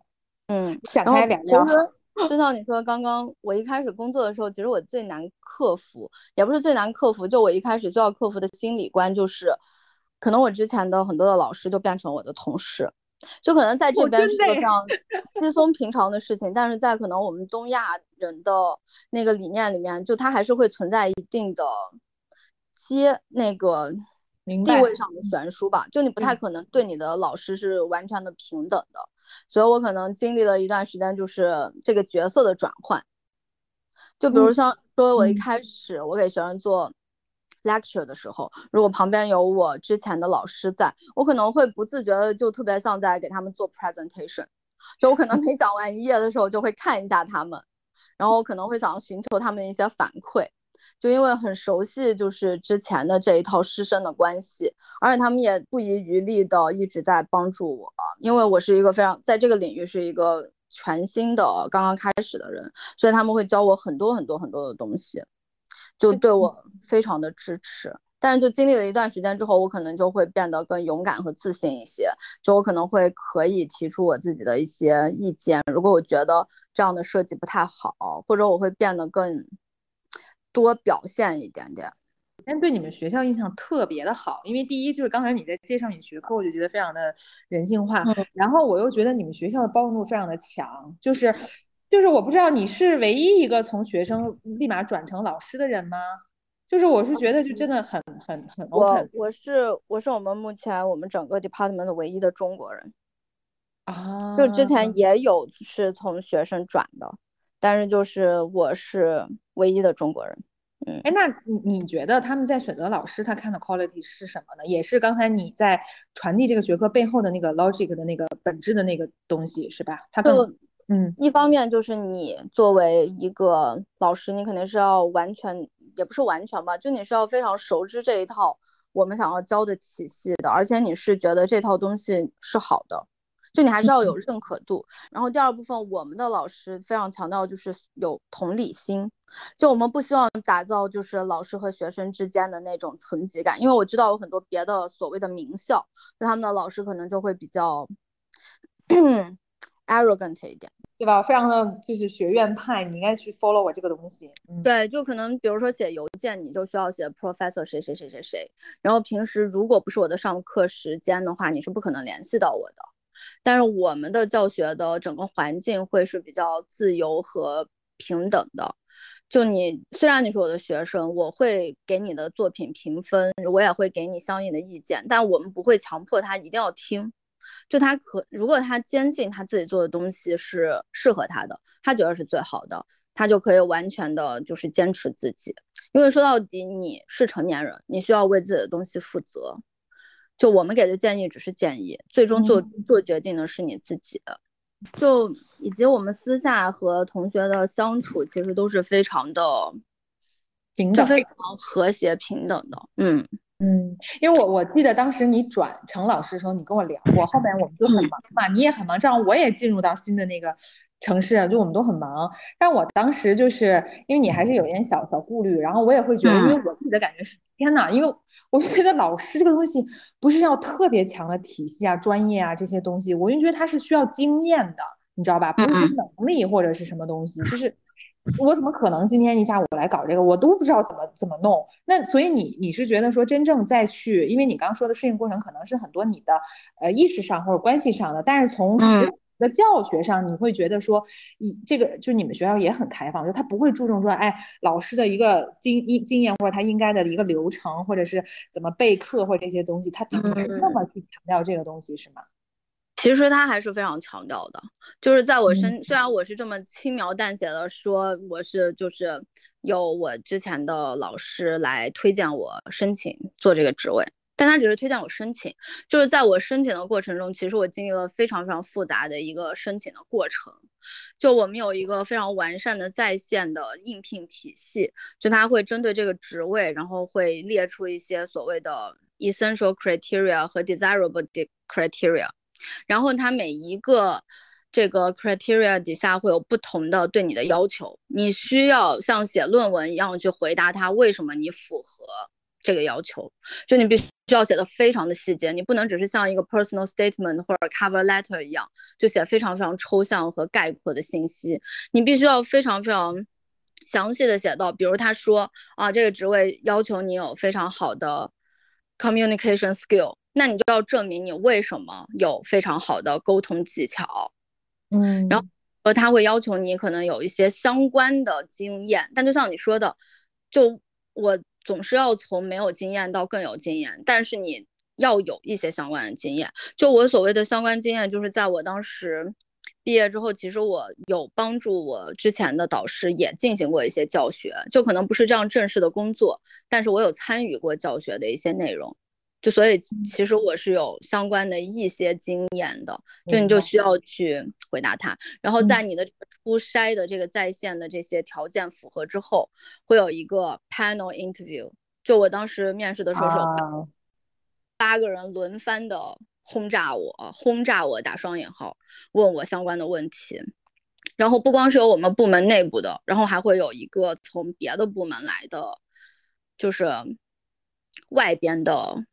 嗯，[laughs] 展开两聊。其实就像你说，刚刚我一开始工作的时候，其实我最难克服，也不是最难克服，就我一开始就要克服的心理关，就是可能我之前的很多的老师都变成我的同事，就可能在这边是个非常 [laughs] 稀松平常的事情，但是在可能我们东亚人的那个理念里面，就它还是会存在一定的阶那个地位上的悬殊吧，就你不太可能对你的老师是完全的平等的。所以我可能经历了一段时间，就是这个角色的转换。就比如像说，我一开始我给学生做 lecture 的时候，如果旁边有我之前的老师在，我可能会不自觉的就特别像在给他们做 presentation。就我可能每讲完一页的时候，就会看一下他们，然后我可能会想要寻求他们的一些反馈。就因为很熟悉，就是之前的这一套师生的关系，而且他们也不遗余力的一直在帮助我，因为我是一个非常在这个领域是一个全新的刚刚开始的人，所以他们会教我很多很多很多的东西，就对我非常的支持。但是就经历了一段时间之后，我可能就会变得更勇敢和自信一些，就我可能会可以提出我自己的一些意见，如果我觉得这样的设计不太好，或者我会变得更。多表现一点点，但对你们学校印象特别的好，因为第一就是刚才你在介绍你学科，我就觉得非常的人性化，然后我又觉得你们学校的包容度非常的强，就是就是我不知道你是唯一一个从学生立马转成老师的人吗？就是我是觉得就真的很很很 open。我我是我是我们目前我们整个 department 的唯一的中国人啊，就之前也有是从学生转的。但是就是我是唯一的中国人，嗯，哎，那你你觉得他们在选择老师，他看的 quality 是什么呢？也是刚才你在传递这个学科背后的那个 logic 的那个本质的那个东西，是吧？他更嗯，一方面就是你作为一个老师，你肯定是要完全，也不是完全吧，就你是要非常熟知这一套我们想要教的体系的，而且你是觉得这套东西是好的。就你还是要有认可度，然后第二部分，我们的老师非常强调就是有同理心，就我们不希望打造就是老师和学生之间的那种层级感，因为我知道有很多别的所谓的名校，就他们的老师可能就会比较 [clears throat] arrogant 一点，对吧？非常的就是学院派，你应该去 follow 我这个东西。对，就可能比如说写邮件，你就需要写 professor 谁谁谁谁谁，然后平时如果不是我的上课时间的话，你是不可能联系到我的。但是我们的教学的整个环境会是比较自由和平等的。就你虽然你是我的学生，我会给你的作品评分，我也会给你相应的意见，但我们不会强迫他一定要听。就他可如果他坚信他自己做的东西是适合他的，他觉得是最好的，他就可以完全的就是坚持自己。因为说到底你是成年人，你需要为自己的东西负责。就我们给的建议只是建议，最终做做决定的是你自己。就以及我们私下和同学的相处，其实都是非常的平等、非常和谐、平等的。嗯嗯，因为我我记得当时你转成老师的时候，你跟我聊过，后面我们就很忙嘛，你也很忙，这样我也进入到新的那个。城市就我们都很忙，但我当时就是因为你还是有点小小顾虑，然后我也会觉得，因为我自己的感觉是，天呐，因为我就觉得老师这个东西不是要特别强的体系啊、专业啊这些东西，我就觉得它是需要经验的，你知道吧？不是能力或者是什么东西，就是我怎么可能今天一下午来搞这个，我都不知道怎么怎么弄。那所以你你是觉得说真正再去，因为你刚刚说的适应过程可能是很多你的呃意识上或者关系上的，但是从实。的教学上，你会觉得说，你这个就你们学校也很开放，就他不会注重说，哎，老师的一个经经经验或者他应该的一个流程，或者是怎么备课或者这些东西，他不是那么去强调这个东西，是吗？其实他还是非常强调的，就是在我身，虽然我是这么轻描淡写的说，我是就是有我之前的老师来推荐我申请做这个职位。但他只是推荐我申请，就是在我申请的过程中，其实我经历了非常非常复杂的一个申请的过程。就我们有一个非常完善的在线的应聘体系，就他会针对这个职位，然后会列出一些所谓的 essential criteria 和 desirable criteria，然后他每一个这个 criteria 底下会有不同的对你的要求，你需要像写论文一样去回答他为什么你符合。这个要求，就你必须要写的非常的细节，你不能只是像一个 personal statement 或者 cover letter 一样，就写非常非常抽象和概括的信息，你必须要非常非常详细的写到，比如他说啊，这个职位要求你有非常好的 communication skill，那你就要证明你为什么有非常好的沟通技巧，嗯，然后呃他会要求你可能有一些相关的经验，但就像你说的，就我。总是要从没有经验到更有经验，但是你要有一些相关的经验。就我所谓的相关经验，就是在我当时毕业之后，其实我有帮助我之前的导师也进行过一些教学，就可能不是这样正式的工作，但是我有参与过教学的一些内容。就所以其实我是有相关的一些经验的，就你就需要去回答他，然后在你的初筛的这个在线的这些条件符合之后，会有一个 panel interview。就我当时面试的时候是有八个人轮番的轰炸我，轰炸我打双引号，问我相关的问题。然后不光是有我们部门内部的，然后还会有一个从别的部门来的，就是外边的。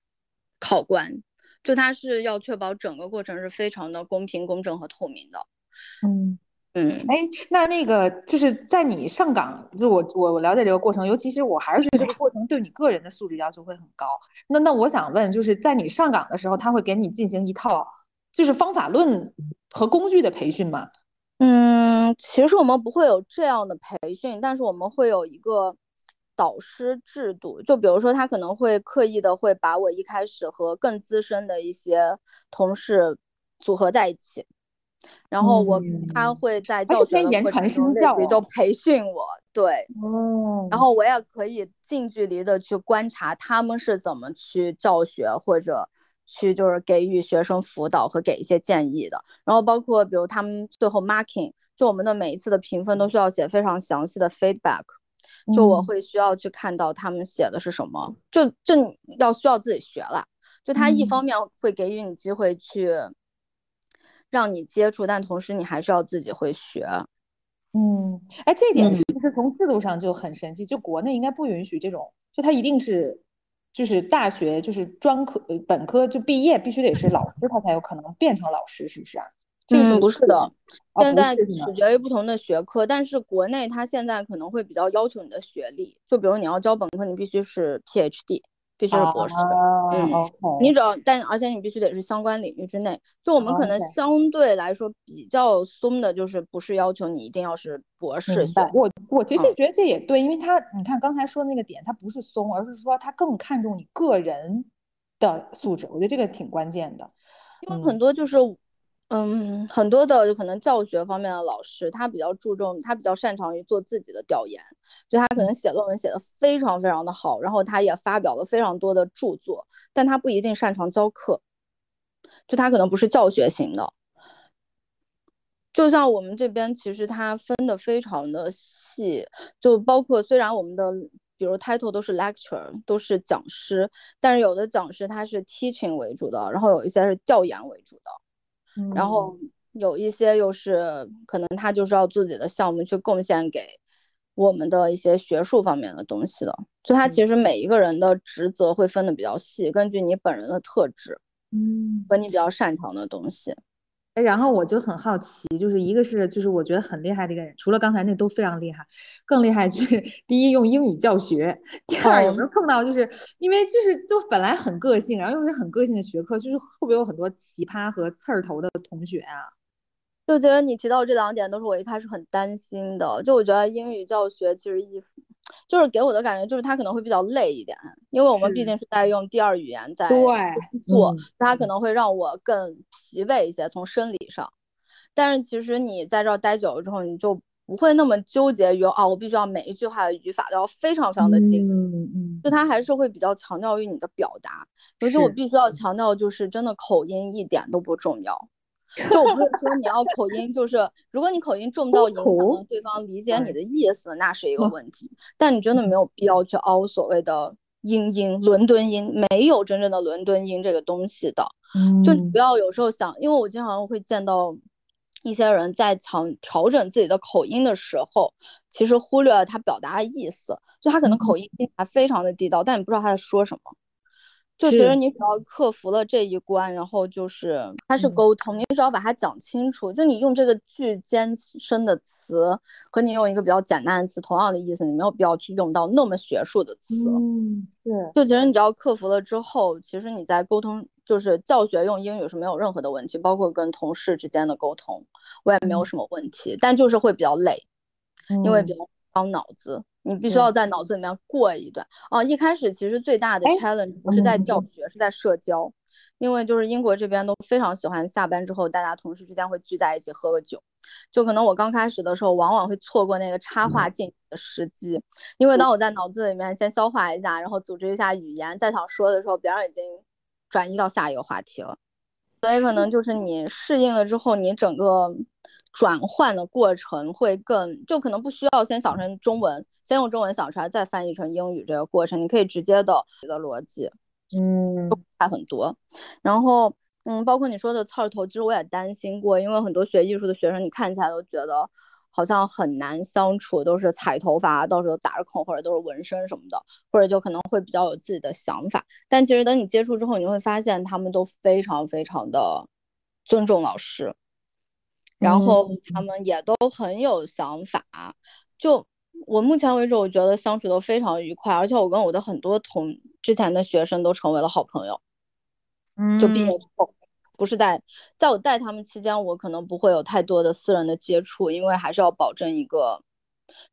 考官，就他是要确保整个过程是非常的公平、公正和透明的。嗯嗯，哎，那那个就是在你上岗，就我我我了解这个过程，尤其是我还是觉得这个过程对你个人的素质要求会很高。那那我想问，就是在你上岗的时候，他会给你进行一套就是方法论和工具的培训吗？嗯，其实我们不会有这样的培训，但是我们会有一个。导师制度，就比如说，他可能会刻意的会把我一开始和更资深的一些同事组合在一起，然后我他会在教学的过程中都培训我，对，哦，然后我也可以近距离的去观察他们是怎么去教学或者去就是给予学生辅导和给一些建议的，然后包括比如他们最后 marking，就我们的每一次的评分都需要写非常详细的 feedback。就我会需要去看到他们写的是什么，就就要需要自己学了。就他一方面会给予你机会去让你接触，但同时你还是要自己会学。嗯，哎，这一点是不是从制度上就很神奇？就国内应该不允许这种，就他一定是就是大学就是专科本科就毕业必须得是老师，他才有可能变成老师，是不是啊？嗯，不是的，现在取决于不同的学科，但是国内它现在可能会比较要求你的学历，就比如你要教本科，你必须是 PhD，必须是博士。嗯，你只要，但而且你必须得是相关领域之内。就我们可能相对来说比较松的，就是不是要求你一定要是博士。我我其实觉得这也对，因为他你看刚才说的那个点，他不是松，而是说他更看重你个人的素质。我觉得这个挺关键的，因为很多就是。嗯，很多的可能教学方面的老师，他比较注重，他比较擅长于做自己的调研，就他可能写论文写的非常非常的好，然后他也发表了非常多的著作，但他不一定擅长教课，就他可能不是教学型的。就像我们这边其实它分的非常的细，就包括虽然我们的比如 title 都是 lecturer，都是讲师，但是有的讲师他是 teaching 为主的，然后有一些是调研为主的。然后有一些又是可能他就是要自己的项目去贡献给我们的一些学术方面的东西的，就他其实每一个人的职责会分的比较细，根据你本人的特质，嗯，和你比较擅长的东西。然后我就很好奇，就是一个是就是我觉得很厉害的一个人，除了刚才那都非常厉害，更厉害就是 [laughs] 第一用英语教学，第二有没有碰到就是因为就是就本来很个性，然后又是很个性的学科，就是会不会有很多奇葩和刺儿头的同学啊？就觉得你提到这两点都是我一开始很担心的，就我觉得英语教学其实一。就是给我的感觉，就是他可能会比较累一点，因为我们毕竟是在用第二语言在做，他可能会让我更疲惫一些，从生理上。但是其实你在这儿待久了之后，你就不会那么纠结于啊，我必须要每一句话的语法都要非常非常的精。嗯嗯。就他还是会比较强调于你的表达，可是我必须要强调，就是真的口音一点都不重要。就我不是说你要口音，就是如果你口音重到影响了对方理解你的意思，那是一个问题。但你真的没有必要去凹所谓的英音、伦敦音，没有真正的伦敦音这个东西的。就你不要有时候想，因为我经常会见到一些人在调调整自己的口音的时候，其实忽略了他表达的意思，就他可能口音听起来非常的地道，但你不知道他在说什么。就其实你只要克服了这一关，然后就是它是沟通，你只要把它讲清楚，就你用这个句间深的词和你用一个比较简单的词同样的意思，你没有必要去用到那么学术的词。嗯，对。就其实你只要克服了之后，其实你在沟通就是教学用英语是没有任何的问题，包括跟同事之间的沟通，我也没有什么问题，但就是会比较累，因为比较伤脑子。你必须要在脑子里面过一段。哦。一开始其实最大的 challenge 不是在教学，是在社交，因为就是英国这边都非常喜欢下班之后大家同事之间会聚在一起喝个酒，就可能我刚开始的时候往往会错过那个插话进的时机，因为当我在脑子里面先消化一下，然后组织一下语言，再想说的时候，别人已经转移到下一个话题了，所以可能就是你适应了之后，你整个转换的过程会更，就可能不需要先想成中文。先用中文想出来，再翻译成英语，这个过程你可以直接的一个逻辑，嗯，差很多。然后，嗯，包括你说的刺儿头，其实我也担心过，因为很多学艺术的学生，你看起来都觉得好像很难相处，都是彩头发，到时候打着孔或者都是纹身什么的，或者就可能会比较有自己的想法。但其实等你接触之后，你会发现他们都非常非常的尊重老师，然后他们也都很有想法，就。我目前为止，我觉得相处都非常愉快，而且我跟我的很多同之前的学生都成为了好朋友。嗯，就毕业之后，不是在在我带他们期间，我可能不会有太多的私人的接触，因为还是要保证一个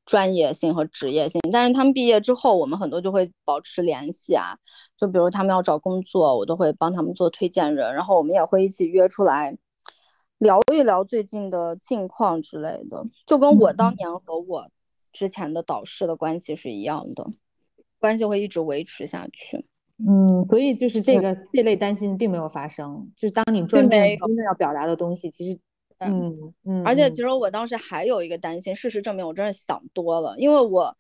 专业性和职业性。但是他们毕业之后，我们很多就会保持联系啊，就比如他们要找工作，我都会帮他们做推荐人，然后我们也会一起约出来聊一聊最近的近况之类的，就跟我当年和我。之前的导师的关系是一样的，关系会一直维持下去。嗯，所以就是这个这类担心并没有发生。就是当你专注真的要表达的东西，其实，嗯嗯。而且其实我当时还有一个担心，事实证明我真的想多了，因为我，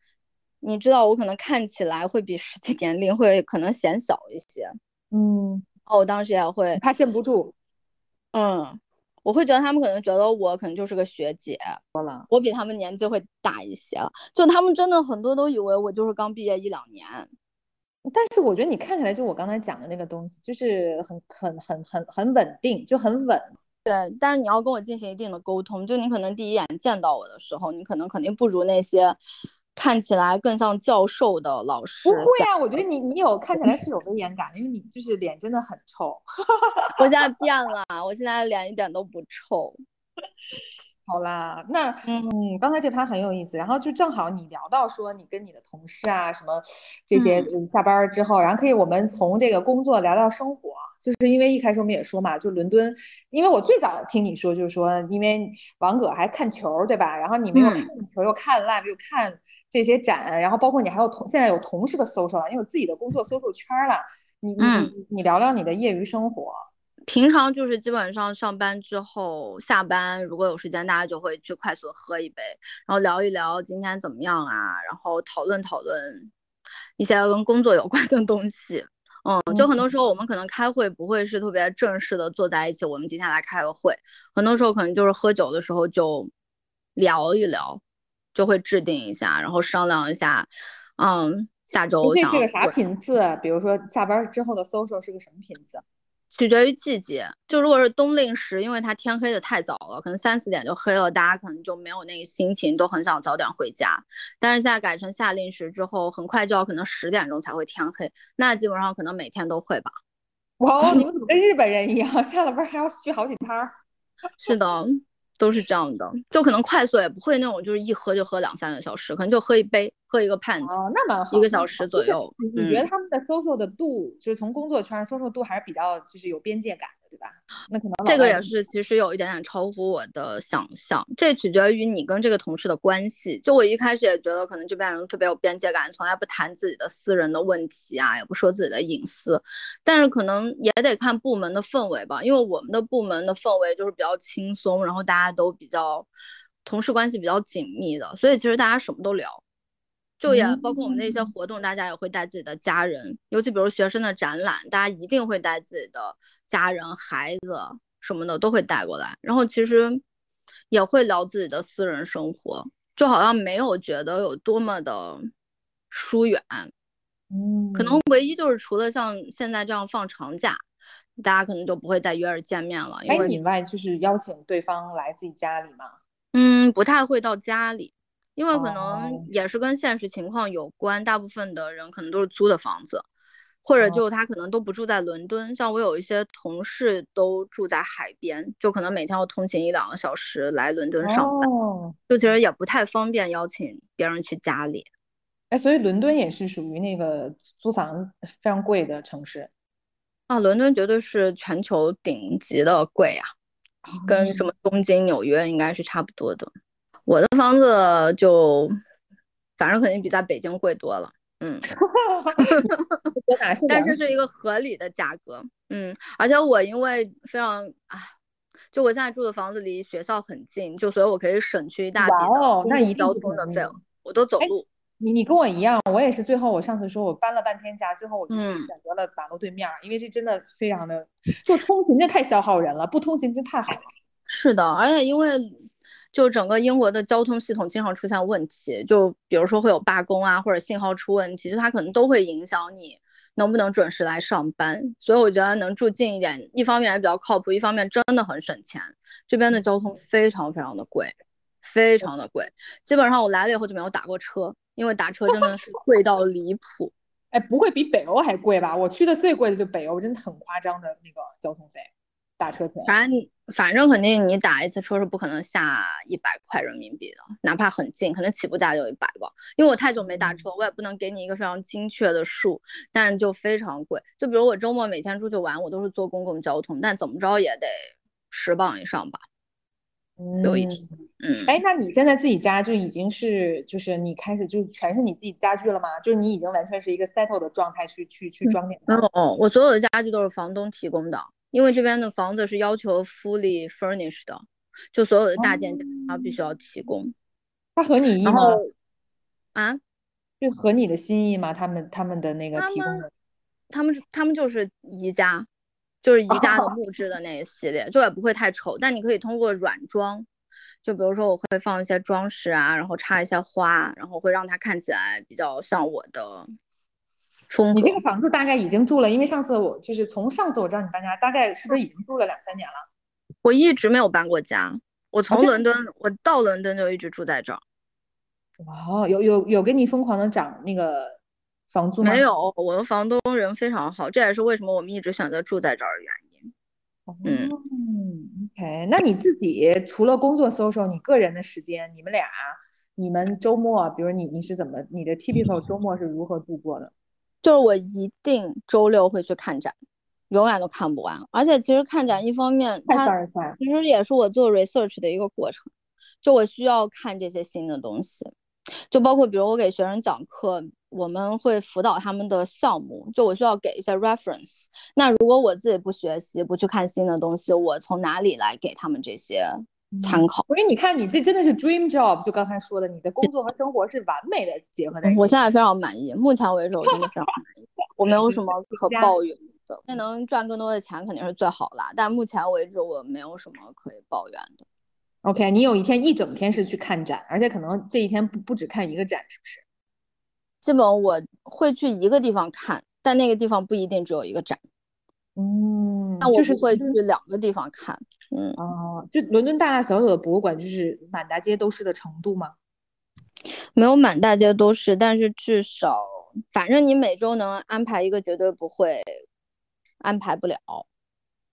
你知道我可能看起来会比实际年龄会可能显小一些。嗯。哦，我当时也会怕镇不住。嗯。我会觉得他们可能觉得我可能就是个学姐，我比他们年纪会大一些了。就他们真的很多都以为我就是刚毕业一两年，但是我觉得你看起来就我刚才讲的那个东西，就是很很很很很稳定，就很稳。对，但是你要跟我进行一定的沟通，就你可能第一眼见到我的时候，你可能肯定不如那些。看起来更像教授的老师，不会啊！我觉得你你有看起来是有 [laughs] 威严感的，因为你就是脸真的很臭。我现在变了，我现在脸一点都不臭。好啦，那嗯，刚才这盘很有意思，然后就正好你聊到说你跟你的同事啊什么这些下班之后，然后可以我们从这个工作聊聊生活，就是因为一开始我们也说嘛，就伦敦，因为我最早听你说就是说，因为王葛还看球对吧？然后你没有看球又看 live 又看这些展，然后包括你还有同现在有同事的 social 了，你有自己的工作 social 圈了，你你你聊聊你的业余生活。平常就是基本上上班之后下班，如果有时间，大家就会去快速的喝一杯，然后聊一聊今天怎么样啊，然后讨论讨论一些跟工作有关的东西。嗯，就很多时候我们可能开会不会是特别正式的坐在一起，我们今天来开个会，很多时候可能就是喝酒的时候就聊一聊，就会制定一下，然后商量一下，嗯，下周这是个啥频次？比如说下班之后的 social 是个什么频次？取决于季节，就如果是冬令时，因为它天黑的太早了，可能三四点就黑了，大家可能就没有那个心情，都很想早点回家。但是现在改成夏令时之后，很快就要可能十点钟才会天黑，那基本上可能每天都会吧。哇哦，你们怎么 [laughs] 跟日本人一样，[laughs] 下了班还要续好几摊儿？是的。都是这样的，就可能快速也不会那种，就是一喝就喝两三个小时，可能就喝一杯，喝一个 pint，哦，那蛮好，一个小时左右。你觉得他们的 social 的度，就是从工作圈 social 度还是比较就是有边界感？对吧？那可能这个也是，其实有一点点超乎我的想象。这取决于你跟这个同事的关系。就我一开始也觉得，可能这边人特别有边界感，从来不谈自己的私人的问题啊，也不说自己的隐私。但是可能也得看部门的氛围吧，因为我们的部门的氛围就是比较轻松，然后大家都比较同事关系比较紧密的，所以其实大家什么都聊。就也包括我们的一些活动，大家也会带自己的家人，尤其比如学生的展览，大家一定会带自己的。家人、孩子什么的都会带过来，然后其实也会聊自己的私人生活，就好像没有觉得有多么的疏远。嗯，可能唯一就是除了像现在这样放长假，大家可能就不会再约着见面了。因为，以外就是邀请对方来自己家里嘛？嗯，不太会到家里，因为可能也是跟现实情况有关。大部分的人可能都是租的房子，或者就他可能都不住在伦敦。像我有一些同事都住在海边，就可能每天要通勤一两个小时来伦敦上班，就其实也不太方便邀请别人去家里。哎，所以伦敦也是属于那个租房子非常贵的城市啊！伦敦绝对是全球顶级的贵啊，跟什么东京、纽约应该是差不多的。我的房子就反正肯定比在北京贵多了，嗯，[laughs] [laughs] 但是是一个合理的价格，嗯，而且我因为非常啊，就我现在住的房子离学校很近，就所以我可以省去一大笔的那一交通的费用，我都走路。你你跟我一样，我也是。最后我上次说我搬了半天家，最后我就是选择了马路对面，因为这真的非常的，就通勤这太消耗人了，不通勤真太好了。是的，而且因为就整个英国的交通系统经常出现问题，就比如说会有罢工啊，或者信号出问题，就它可能都会影响你能不能准时来上班。所以我觉得能住近一点，一方面也比较靠谱，一方面真的很省钱。这边的交通非常非常的贵，非常的贵，基本上我来了以后就没有打过车。因为打车真的是贵到离谱，[laughs] 哎，不会比北欧还贵吧？我去的最贵的就北欧，真的很夸张的那个交通费，打车费。反正反正肯定你打一次车是不可能下一百块人民币的，哪怕很近，可能起步价就一百吧。因为我太久没打车，我也不能给你一个非常精确的数，但是就非常贵。就比如我周末每天出去玩，我都是坐公共交通，但怎么着也得十磅以上吧。有一天，嗯，哎，那你现在自己家就已经是，就是你开始就全是你自己家具了吗？就是你已经完全是一个 settle 的状态去去去装点？没有，我所有的家具都是房东提供的，因为这边的房子是要求 fully furnished 的，就所有的大件他必须要提供。他和你意吗？啊？就合你的心意吗？他们他们的那个提供的？他们他们就是宜家。就是宜家的 [laughs] 木质的那一系列，就也不会太丑。但你可以通过软装，就比如说我会放一些装饰啊，然后插一些花，然后会让它看起来比较像我的风格。你这个房子大概已经住了，因为上次我就是从上次我知道你搬家，大概是不是已经住了两三年了？我一直没有搬过家，我从伦敦，我到伦敦就一直住在这儿。哇，有有有给你疯狂的涨那个？房租吗没有，我的房东人非常好，这也是为什么我们一直选择住在这儿的原因。嗯，OK，那你自己除了工作 social，你个人的时间，你们俩，你们周末，比如你你是怎么，你的 typical 周末是如何度过的？就是我一定周六会去看展，永远都看不完。而且其实看展一方面，它其实也是我做 research 的一个过程，就我需要看这些新的东西，就包括比如我给学生讲课。我们会辅导他们的项目，就我需要给一些 reference。那如果我自己不学习，不去看新的东西，我从哪里来给他们这些参考？所以你看，你这真的是 dream job，就刚才说的，你的工作和生活是完美的结合在一起。我现在非常满意，目前为止我真的非常满意，[laughs] 我没有什么可抱怨的。那能赚更多的钱肯定是最好啦，但目前为止我没有什么可以抱怨的。OK，你有一天一整天是去看展，而且可能这一天不不只看一个展，是不是？基本我会去一个地方看，但那个地方不一定只有一个展。嗯，那我是会去两个地方看。嗯哦，就伦敦大大小小的博物馆，就是满大街都是的程度吗？没有满大街都是，但是至少，反正你每周能安排一个，绝对不会安排不了。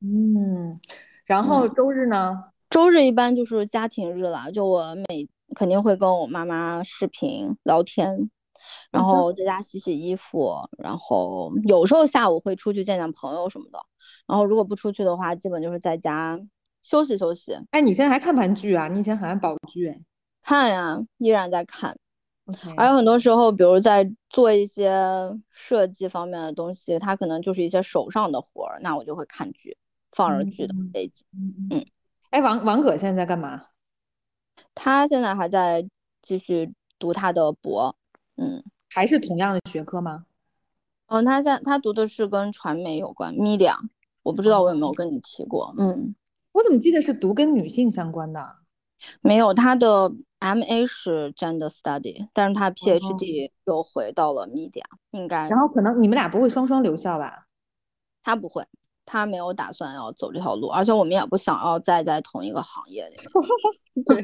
嗯，然后周日呢？周日一般就是家庭日了，就我每肯定会跟我妈妈视频聊天。然后在家洗洗衣服，然后有时候下午会出去见见朋友什么的。然后如果不出去的话，基本就是在家休息休息。哎，你现在还看盘剧啊？你以前很爱煲剧哎。看呀，依然在看。还有很多时候，比如在做一些设计方面的东西，它可能就是一些手上的活儿，那我就会看剧，放着剧的背景。嗯。哎，王王可现在在干嘛？他现在还在继续读他的博。嗯，还是同样的学科吗？嗯，他现他读的是跟传媒有关，media。我不知道我有没有跟你提过。嗯，我怎么记得是读跟女性相关的？没有，他的 M A 是 Gender Study，但是他 P H D 又回到了 Media，应该。然后可能你们俩不会双双留校吧？他不会，他没有打算要走这条路，而且我们也不想要再在同一个行业里。[laughs] 对。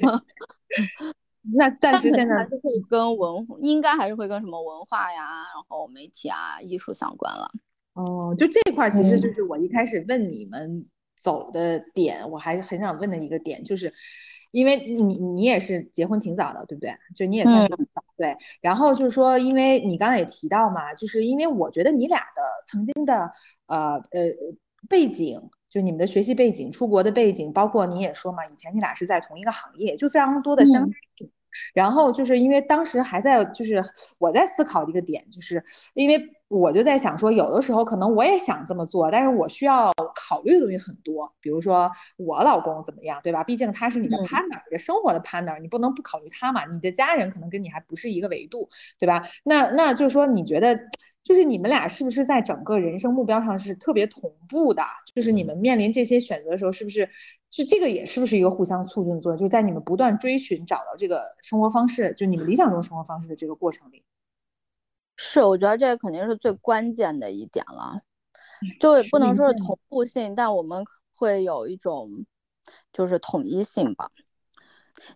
那 [laughs] 暂时现在还是会跟文，应该还是会跟什么文化呀，然后媒体啊、艺术相关了。哦，就这块其实就是我一开始问你们走的点，我还很想问的一个点，就是因为你你也是结婚挺早的，对不对？就你也算早，对。然后就是说，因为你刚才也提到嘛，就是因为我觉得你俩的曾经的呃呃背景，就你们的学习背景、出国的背景，包括你也说嘛，以前你俩是在同一个行业，就非常多的相似。然后就是因为当时还在，就是我在思考一个点，就是因为我就在想说，有的时候可能我也想这么做，但是我需要考虑的东西很多，比如说我老公怎么样，对吧？毕竟他是你的 partner，你的生活的 partner，你不能不考虑他嘛。你的家人可能跟你还不是一个维度，对吧？那那就是说，你觉得就是你们俩是不是在整个人生目标上是特别同步的？就是你们面临这些选择的时候，是不是？就这个也是不是一个互相促进的作用？就是在你们不断追寻找到这个生活方式，就你们理想中生活方式的这个过程里，是我觉得这个肯定是最关键的一点了。就也不能说是同步性，但我们会有一种就是统一性吧。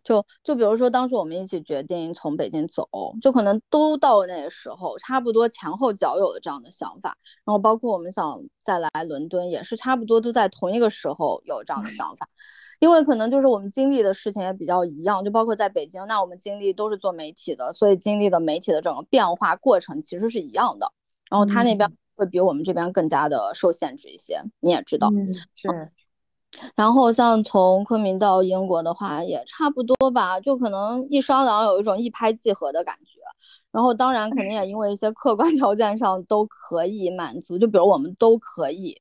就就比如说，当时我们一起决定从北京走，就可能都到那个时候，差不多前后脚有了这样的想法。然后包括我们想再来伦敦，也是差不多都在同一个时候有这样的想法。因为可能就是我们经历的事情也比较一样，就包括在北京，那我们经历都是做媒体的，所以经历的媒体的整个变化过程其实是一样的。然后他那边会比我们这边更加的受限制一些，你也知道。嗯，是。然后像从昆明到英国的话，也差不多吧，就可能一商量有一种一拍即合的感觉。然后当然肯定也因为一些客观条件上都可以满足，就比如我们都可以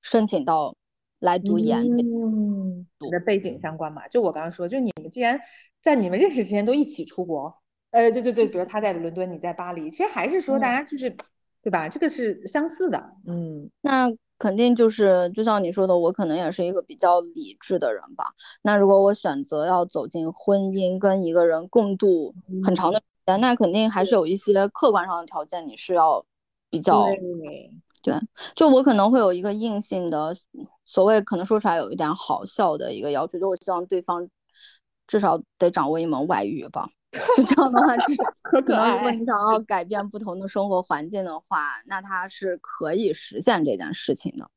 申请到来读研，嗯，的背景相关嘛。就我刚刚说，就你们既然在你们认识之前都一起出国，呃，对对对，比如他在伦敦，你在巴黎，其实还是说大家就是，对吧？这个是相似的，嗯，那。肯定就是，就像你说的，我可能也是一个比较理智的人吧。那如果我选择要走进婚姻，跟一个人共度很长的时间，那肯定还是有一些客观上的条件，你是要比较对。就我可能会有一个硬性的，所谓可能说出来有一点好笑的一个要求，就我希望对方至少得掌握一门外语吧。[laughs] 就这样的话，就是 [laughs] 可能如果你想要改变不同的生活环境的话，那它是可以实现这件事情的。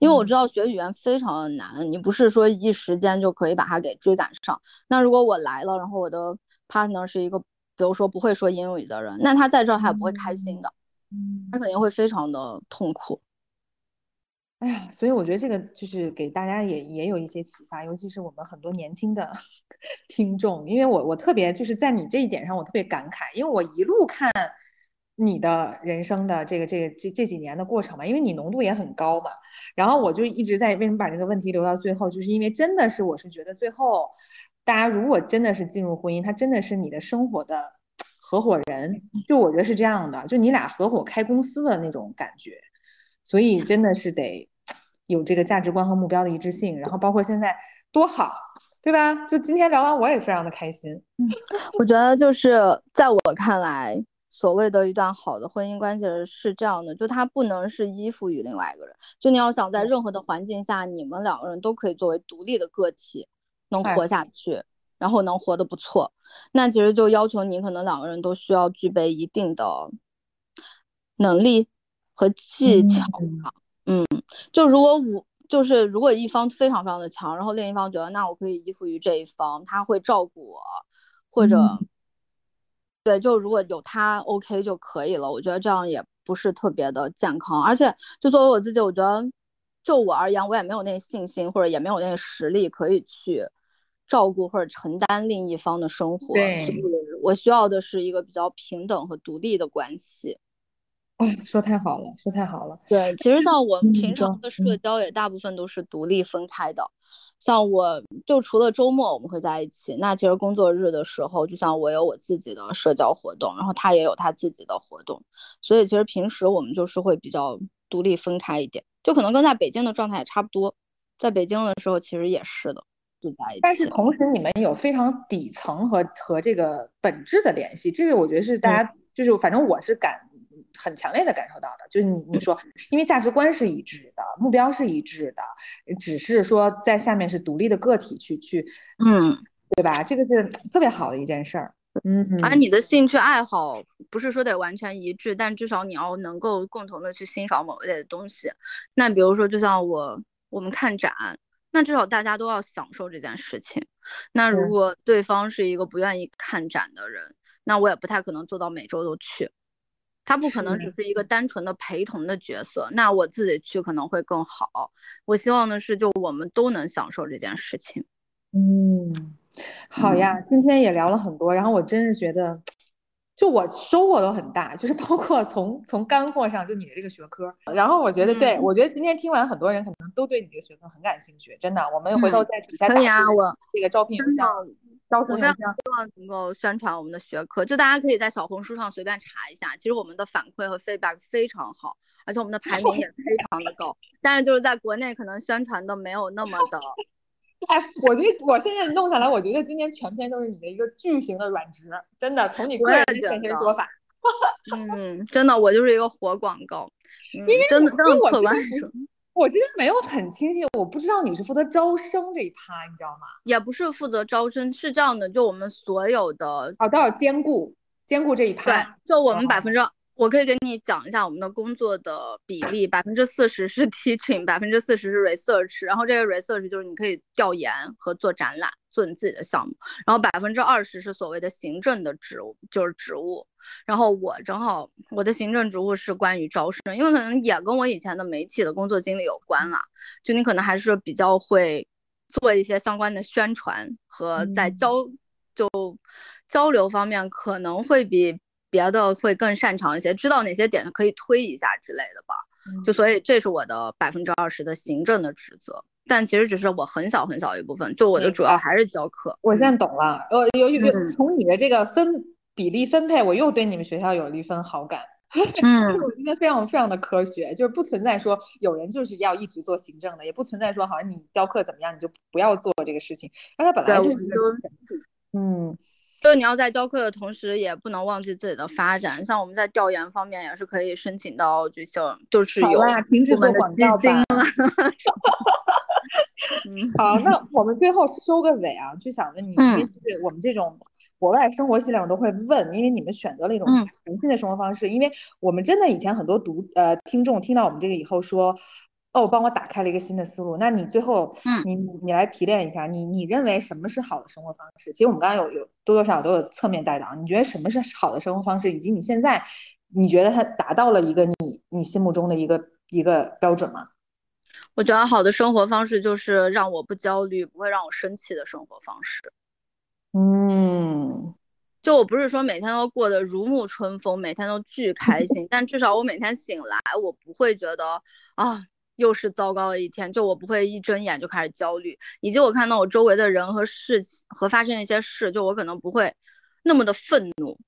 因为我知道学语言非常的难，你不是说一时间就可以把它给追赶上。那如果我来了，然后我的 partner 是一个，比如说不会说英语的人，那他在这儿他也不会开心的，他肯定会非常的痛苦。哎呀，所以我觉得这个就是给大家也也有一些启发，尤其是我们很多年轻的 [laughs] 听众，因为我我特别就是在你这一点上我特别感慨，因为我一路看你的人生的这个这个这这几年的过程嘛，因为你浓度也很高嘛，然后我就一直在为什么把这个问题留到最后，就是因为真的是我是觉得最后大家如果真的是进入婚姻，他真的是你的生活的合伙人，就我觉得是这样的，就你俩合伙开公司的那种感觉，所以真的是得。有这个价值观和目标的一致性，然后包括现在多好，对吧？就今天聊完，我也非常的开心。嗯，我觉得就是在我看来，所谓的一段好的婚姻关系是这样的，就它不能是依附于另外一个人。就你要想在任何的环境下，你们两个人都可以作为独立的个体能活下去，然后能活得不错，那其实就要求你可能两个人都需要具备一定的能力和技巧。嗯，就如果我就是如果一方非常非常的强，然后另一方觉得那我可以依附于这一方，他会照顾我，或者对，就如果有他 OK 就可以了。我觉得这样也不是特别的健康，而且就作为我自己，我觉得就我而言，我也没有那个信心，或者也没有那个实力可以去照顾或者承担另一方的生活。对，我需要的是一个比较平等和独立的关系。[laughs] 说太好了，说太好了。对，其实像我们平常的社交也大部分都是独立分开的。像我就除了周末我们会在一起，那其实工作日的时候，就像我有我自己的社交活动，然后他也有他自己的活动，所以其实平时我们就是会比较独立分开一点，就可能跟在北京的状态也差不多。在北京的时候其实也是的。住在一起。但是同时，你们有非常底层和和这个本质的联系，这个我觉得是大家就是反正我是感很强烈的感受到的，就是你你说，因为价值观是一致的，目标是一致的，只是说在下面是独立的个体去去，嗯，对吧？这个是特别好的一件事儿。嗯，而你的兴趣爱好不是说得完全一致，但至少你要能够共同的去欣赏某一类的东西。那比如说，就像我我们看展，那至少大家都要享受这件事情。那如果对方是一个不愿意看展的人，那我也不太可能做到每周都去。他不可能只是一个单纯的陪同的角色，那我自己去可能会更好。我希望的是，就我们都能享受这件事情。嗯。好呀，今天也聊了很多，然后我真是觉得，就我收获都很大，就是包括从从干货上，就你的这个学科，然后我觉得，对我觉得今天听完，很多人可能都对你这个学科很感兴趣，真的，我们回头在底下可以啊，我这个招聘邮箱，招生邮箱，希望能够宣传我们的学科，就大家可以在小红书上随便查一下，其实我们的反馈和 feedback 非常好，而且我们的排名也 [laughs] 非常的高，但是就是在国内可能宣传的没有那么的。[laughs] 哎，我觉得我现在弄下来，我觉得今天全篇都是你的一个巨型的软职，真的，从你个人的现身说法。嗯，真的，我就是一个活广告。因为真的，真的客观说，我其实没有很清晰，我不知道你是负责招生这一趴，你知道吗？也不是负责招生，是这样的，就我们所有的啊都要兼顾兼顾这一趴。对，就我们百分之。我可以给你讲一下我们的工作的比例，百分之四十是 [laughs] teaching，百分之四十是 research，然后这个 research 就是你可以调研和做展览，做你自己的项目，然后百分之二十是所谓的行政的职务，就是职务，然后我正好我的行政职务是关于招生，因为可能也跟我以前的媒体的工作经历有关啦，就你可能还是比较会做一些相关的宣传和在交就交流方面可能会比。别的会更擅长一些，知道哪些点可以推一下之类的吧。就所以这是我的百分之二十的行政的职责，但其实只是我很小很小一部分。就我的主要还是教课。我现在懂了。呃，由于从你的这个分比例分配，我又对你们学校有了一份好感。嗯，就是我觉得非常非常的科学，就是不存在说有人就是要一直做行政的，也不存在说好像你教课怎么样你就不要做这个事情。那他本来就是，嗯。就是你要在教课的同时，也不能忘记自己的发展。像我们在调研方面，也是可以申请到就像就是有停止做广告吧。[laughs] 嗯，好，那我们最后收个尾啊，就想问你，因为是我们这种国外生活系列，我都会问，因为你们选择了一种全新的生活方式。因为我们真的以前很多读呃听众听到我们这个以后说。哦，帮我打开了一个新的思路。那你最后，嗯，你你来提炼一下，你你认为什么是好的生活方式？其实我们刚刚有有多多少少都有侧面带到。你觉得什么是好的生活方式？以及你现在你觉得它达到了一个你你心目中的一个一个标准吗？我觉得好的生活方式就是让我不焦虑，不会让我生气的生活方式。嗯，就我不是说每天都过得如沐春风，每天都巨开心，[laughs] 但至少我每天醒来，我不会觉得啊。又是糟糕的一天，就我不会一睁眼就开始焦虑，以及我看到我周围的人和事情和发生一些事，就我可能不会那么的愤怒，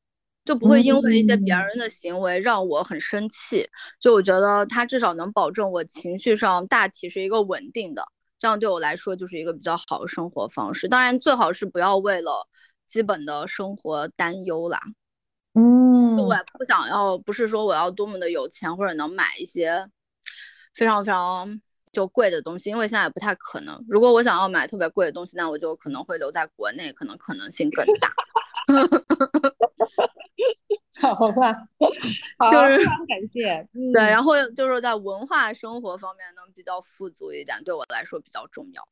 就不会因为一些别人的行为让我很生气。就我觉得他至少能保证我情绪上大体是一个稳定的，这样对我来说就是一个比较好的生活方式。当然，最好是不要为了基本的生活担忧啦。嗯，我也不想要，不是说我要多么的有钱或者能买一些。非常非常就贵的东西，因为现在也不太可能。如果我想要买特别贵的东西，那我就可能会留在国内，可能可能性更大。[laughs] [laughs] [laughs] 好吧，就是非常感谢。对，然后就是在文化生活方面能比较富足一点，对我来说比较重要。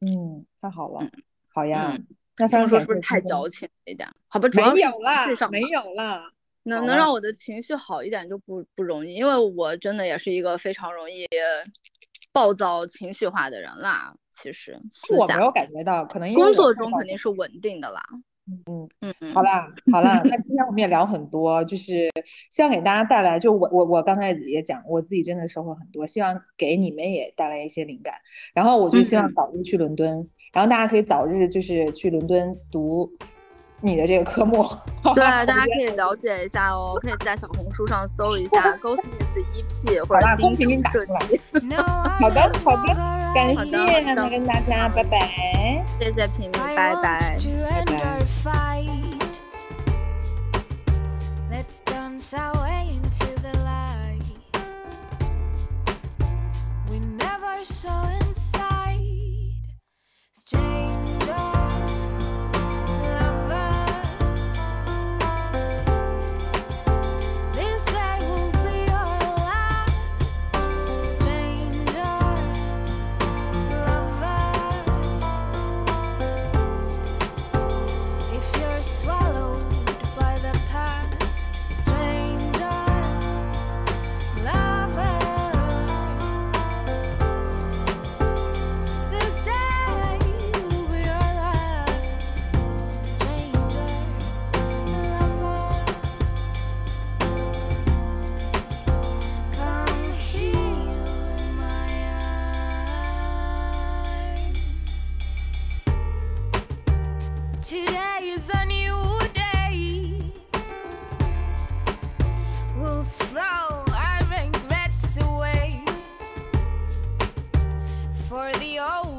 嗯，太好了，好呀。那这么说是不是太矫情了一点？好吧，主要没有啦，没有啦。能能让我的情绪好一点就不不容易，因为我真的也是一个非常容易暴躁、情绪化的人啦。其实我没有感觉到，可能工作中肯定是稳定的啦。嗯嗯嗯，好啦好啦，那今天我们也聊很多，就是希望给大家带来，就我我我刚才也讲，我自己真的收获很多，希望给你们也带来一些灵感。然后我就希望早日去伦敦，然后大家可以早日就是去伦敦读。你的这个科目。[laughs] 对，大家可以了解一下哦，可以在小红书上搜一下 [laughs] Goldsmith EP 或者公屏给你打出来。[laughs] 好的，好的，感谢那跟大家，拜拜。谢谢平平，拜拜，拜拜。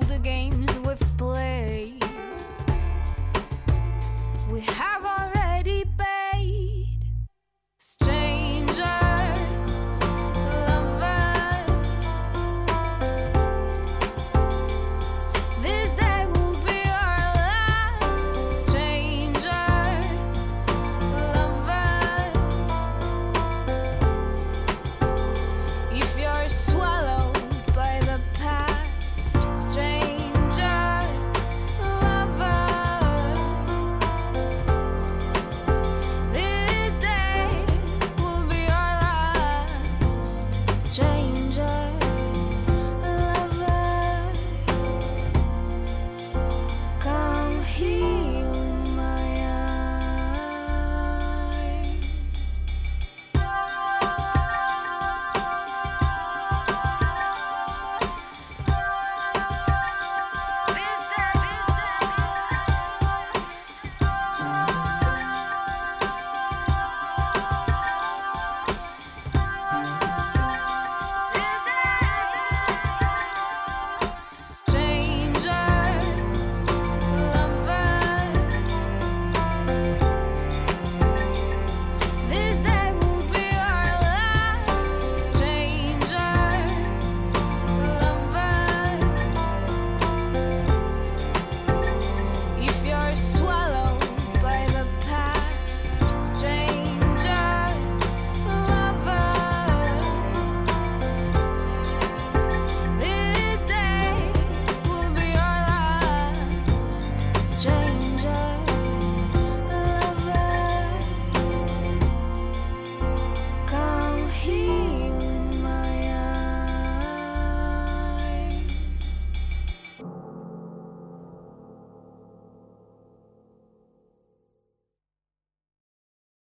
the game.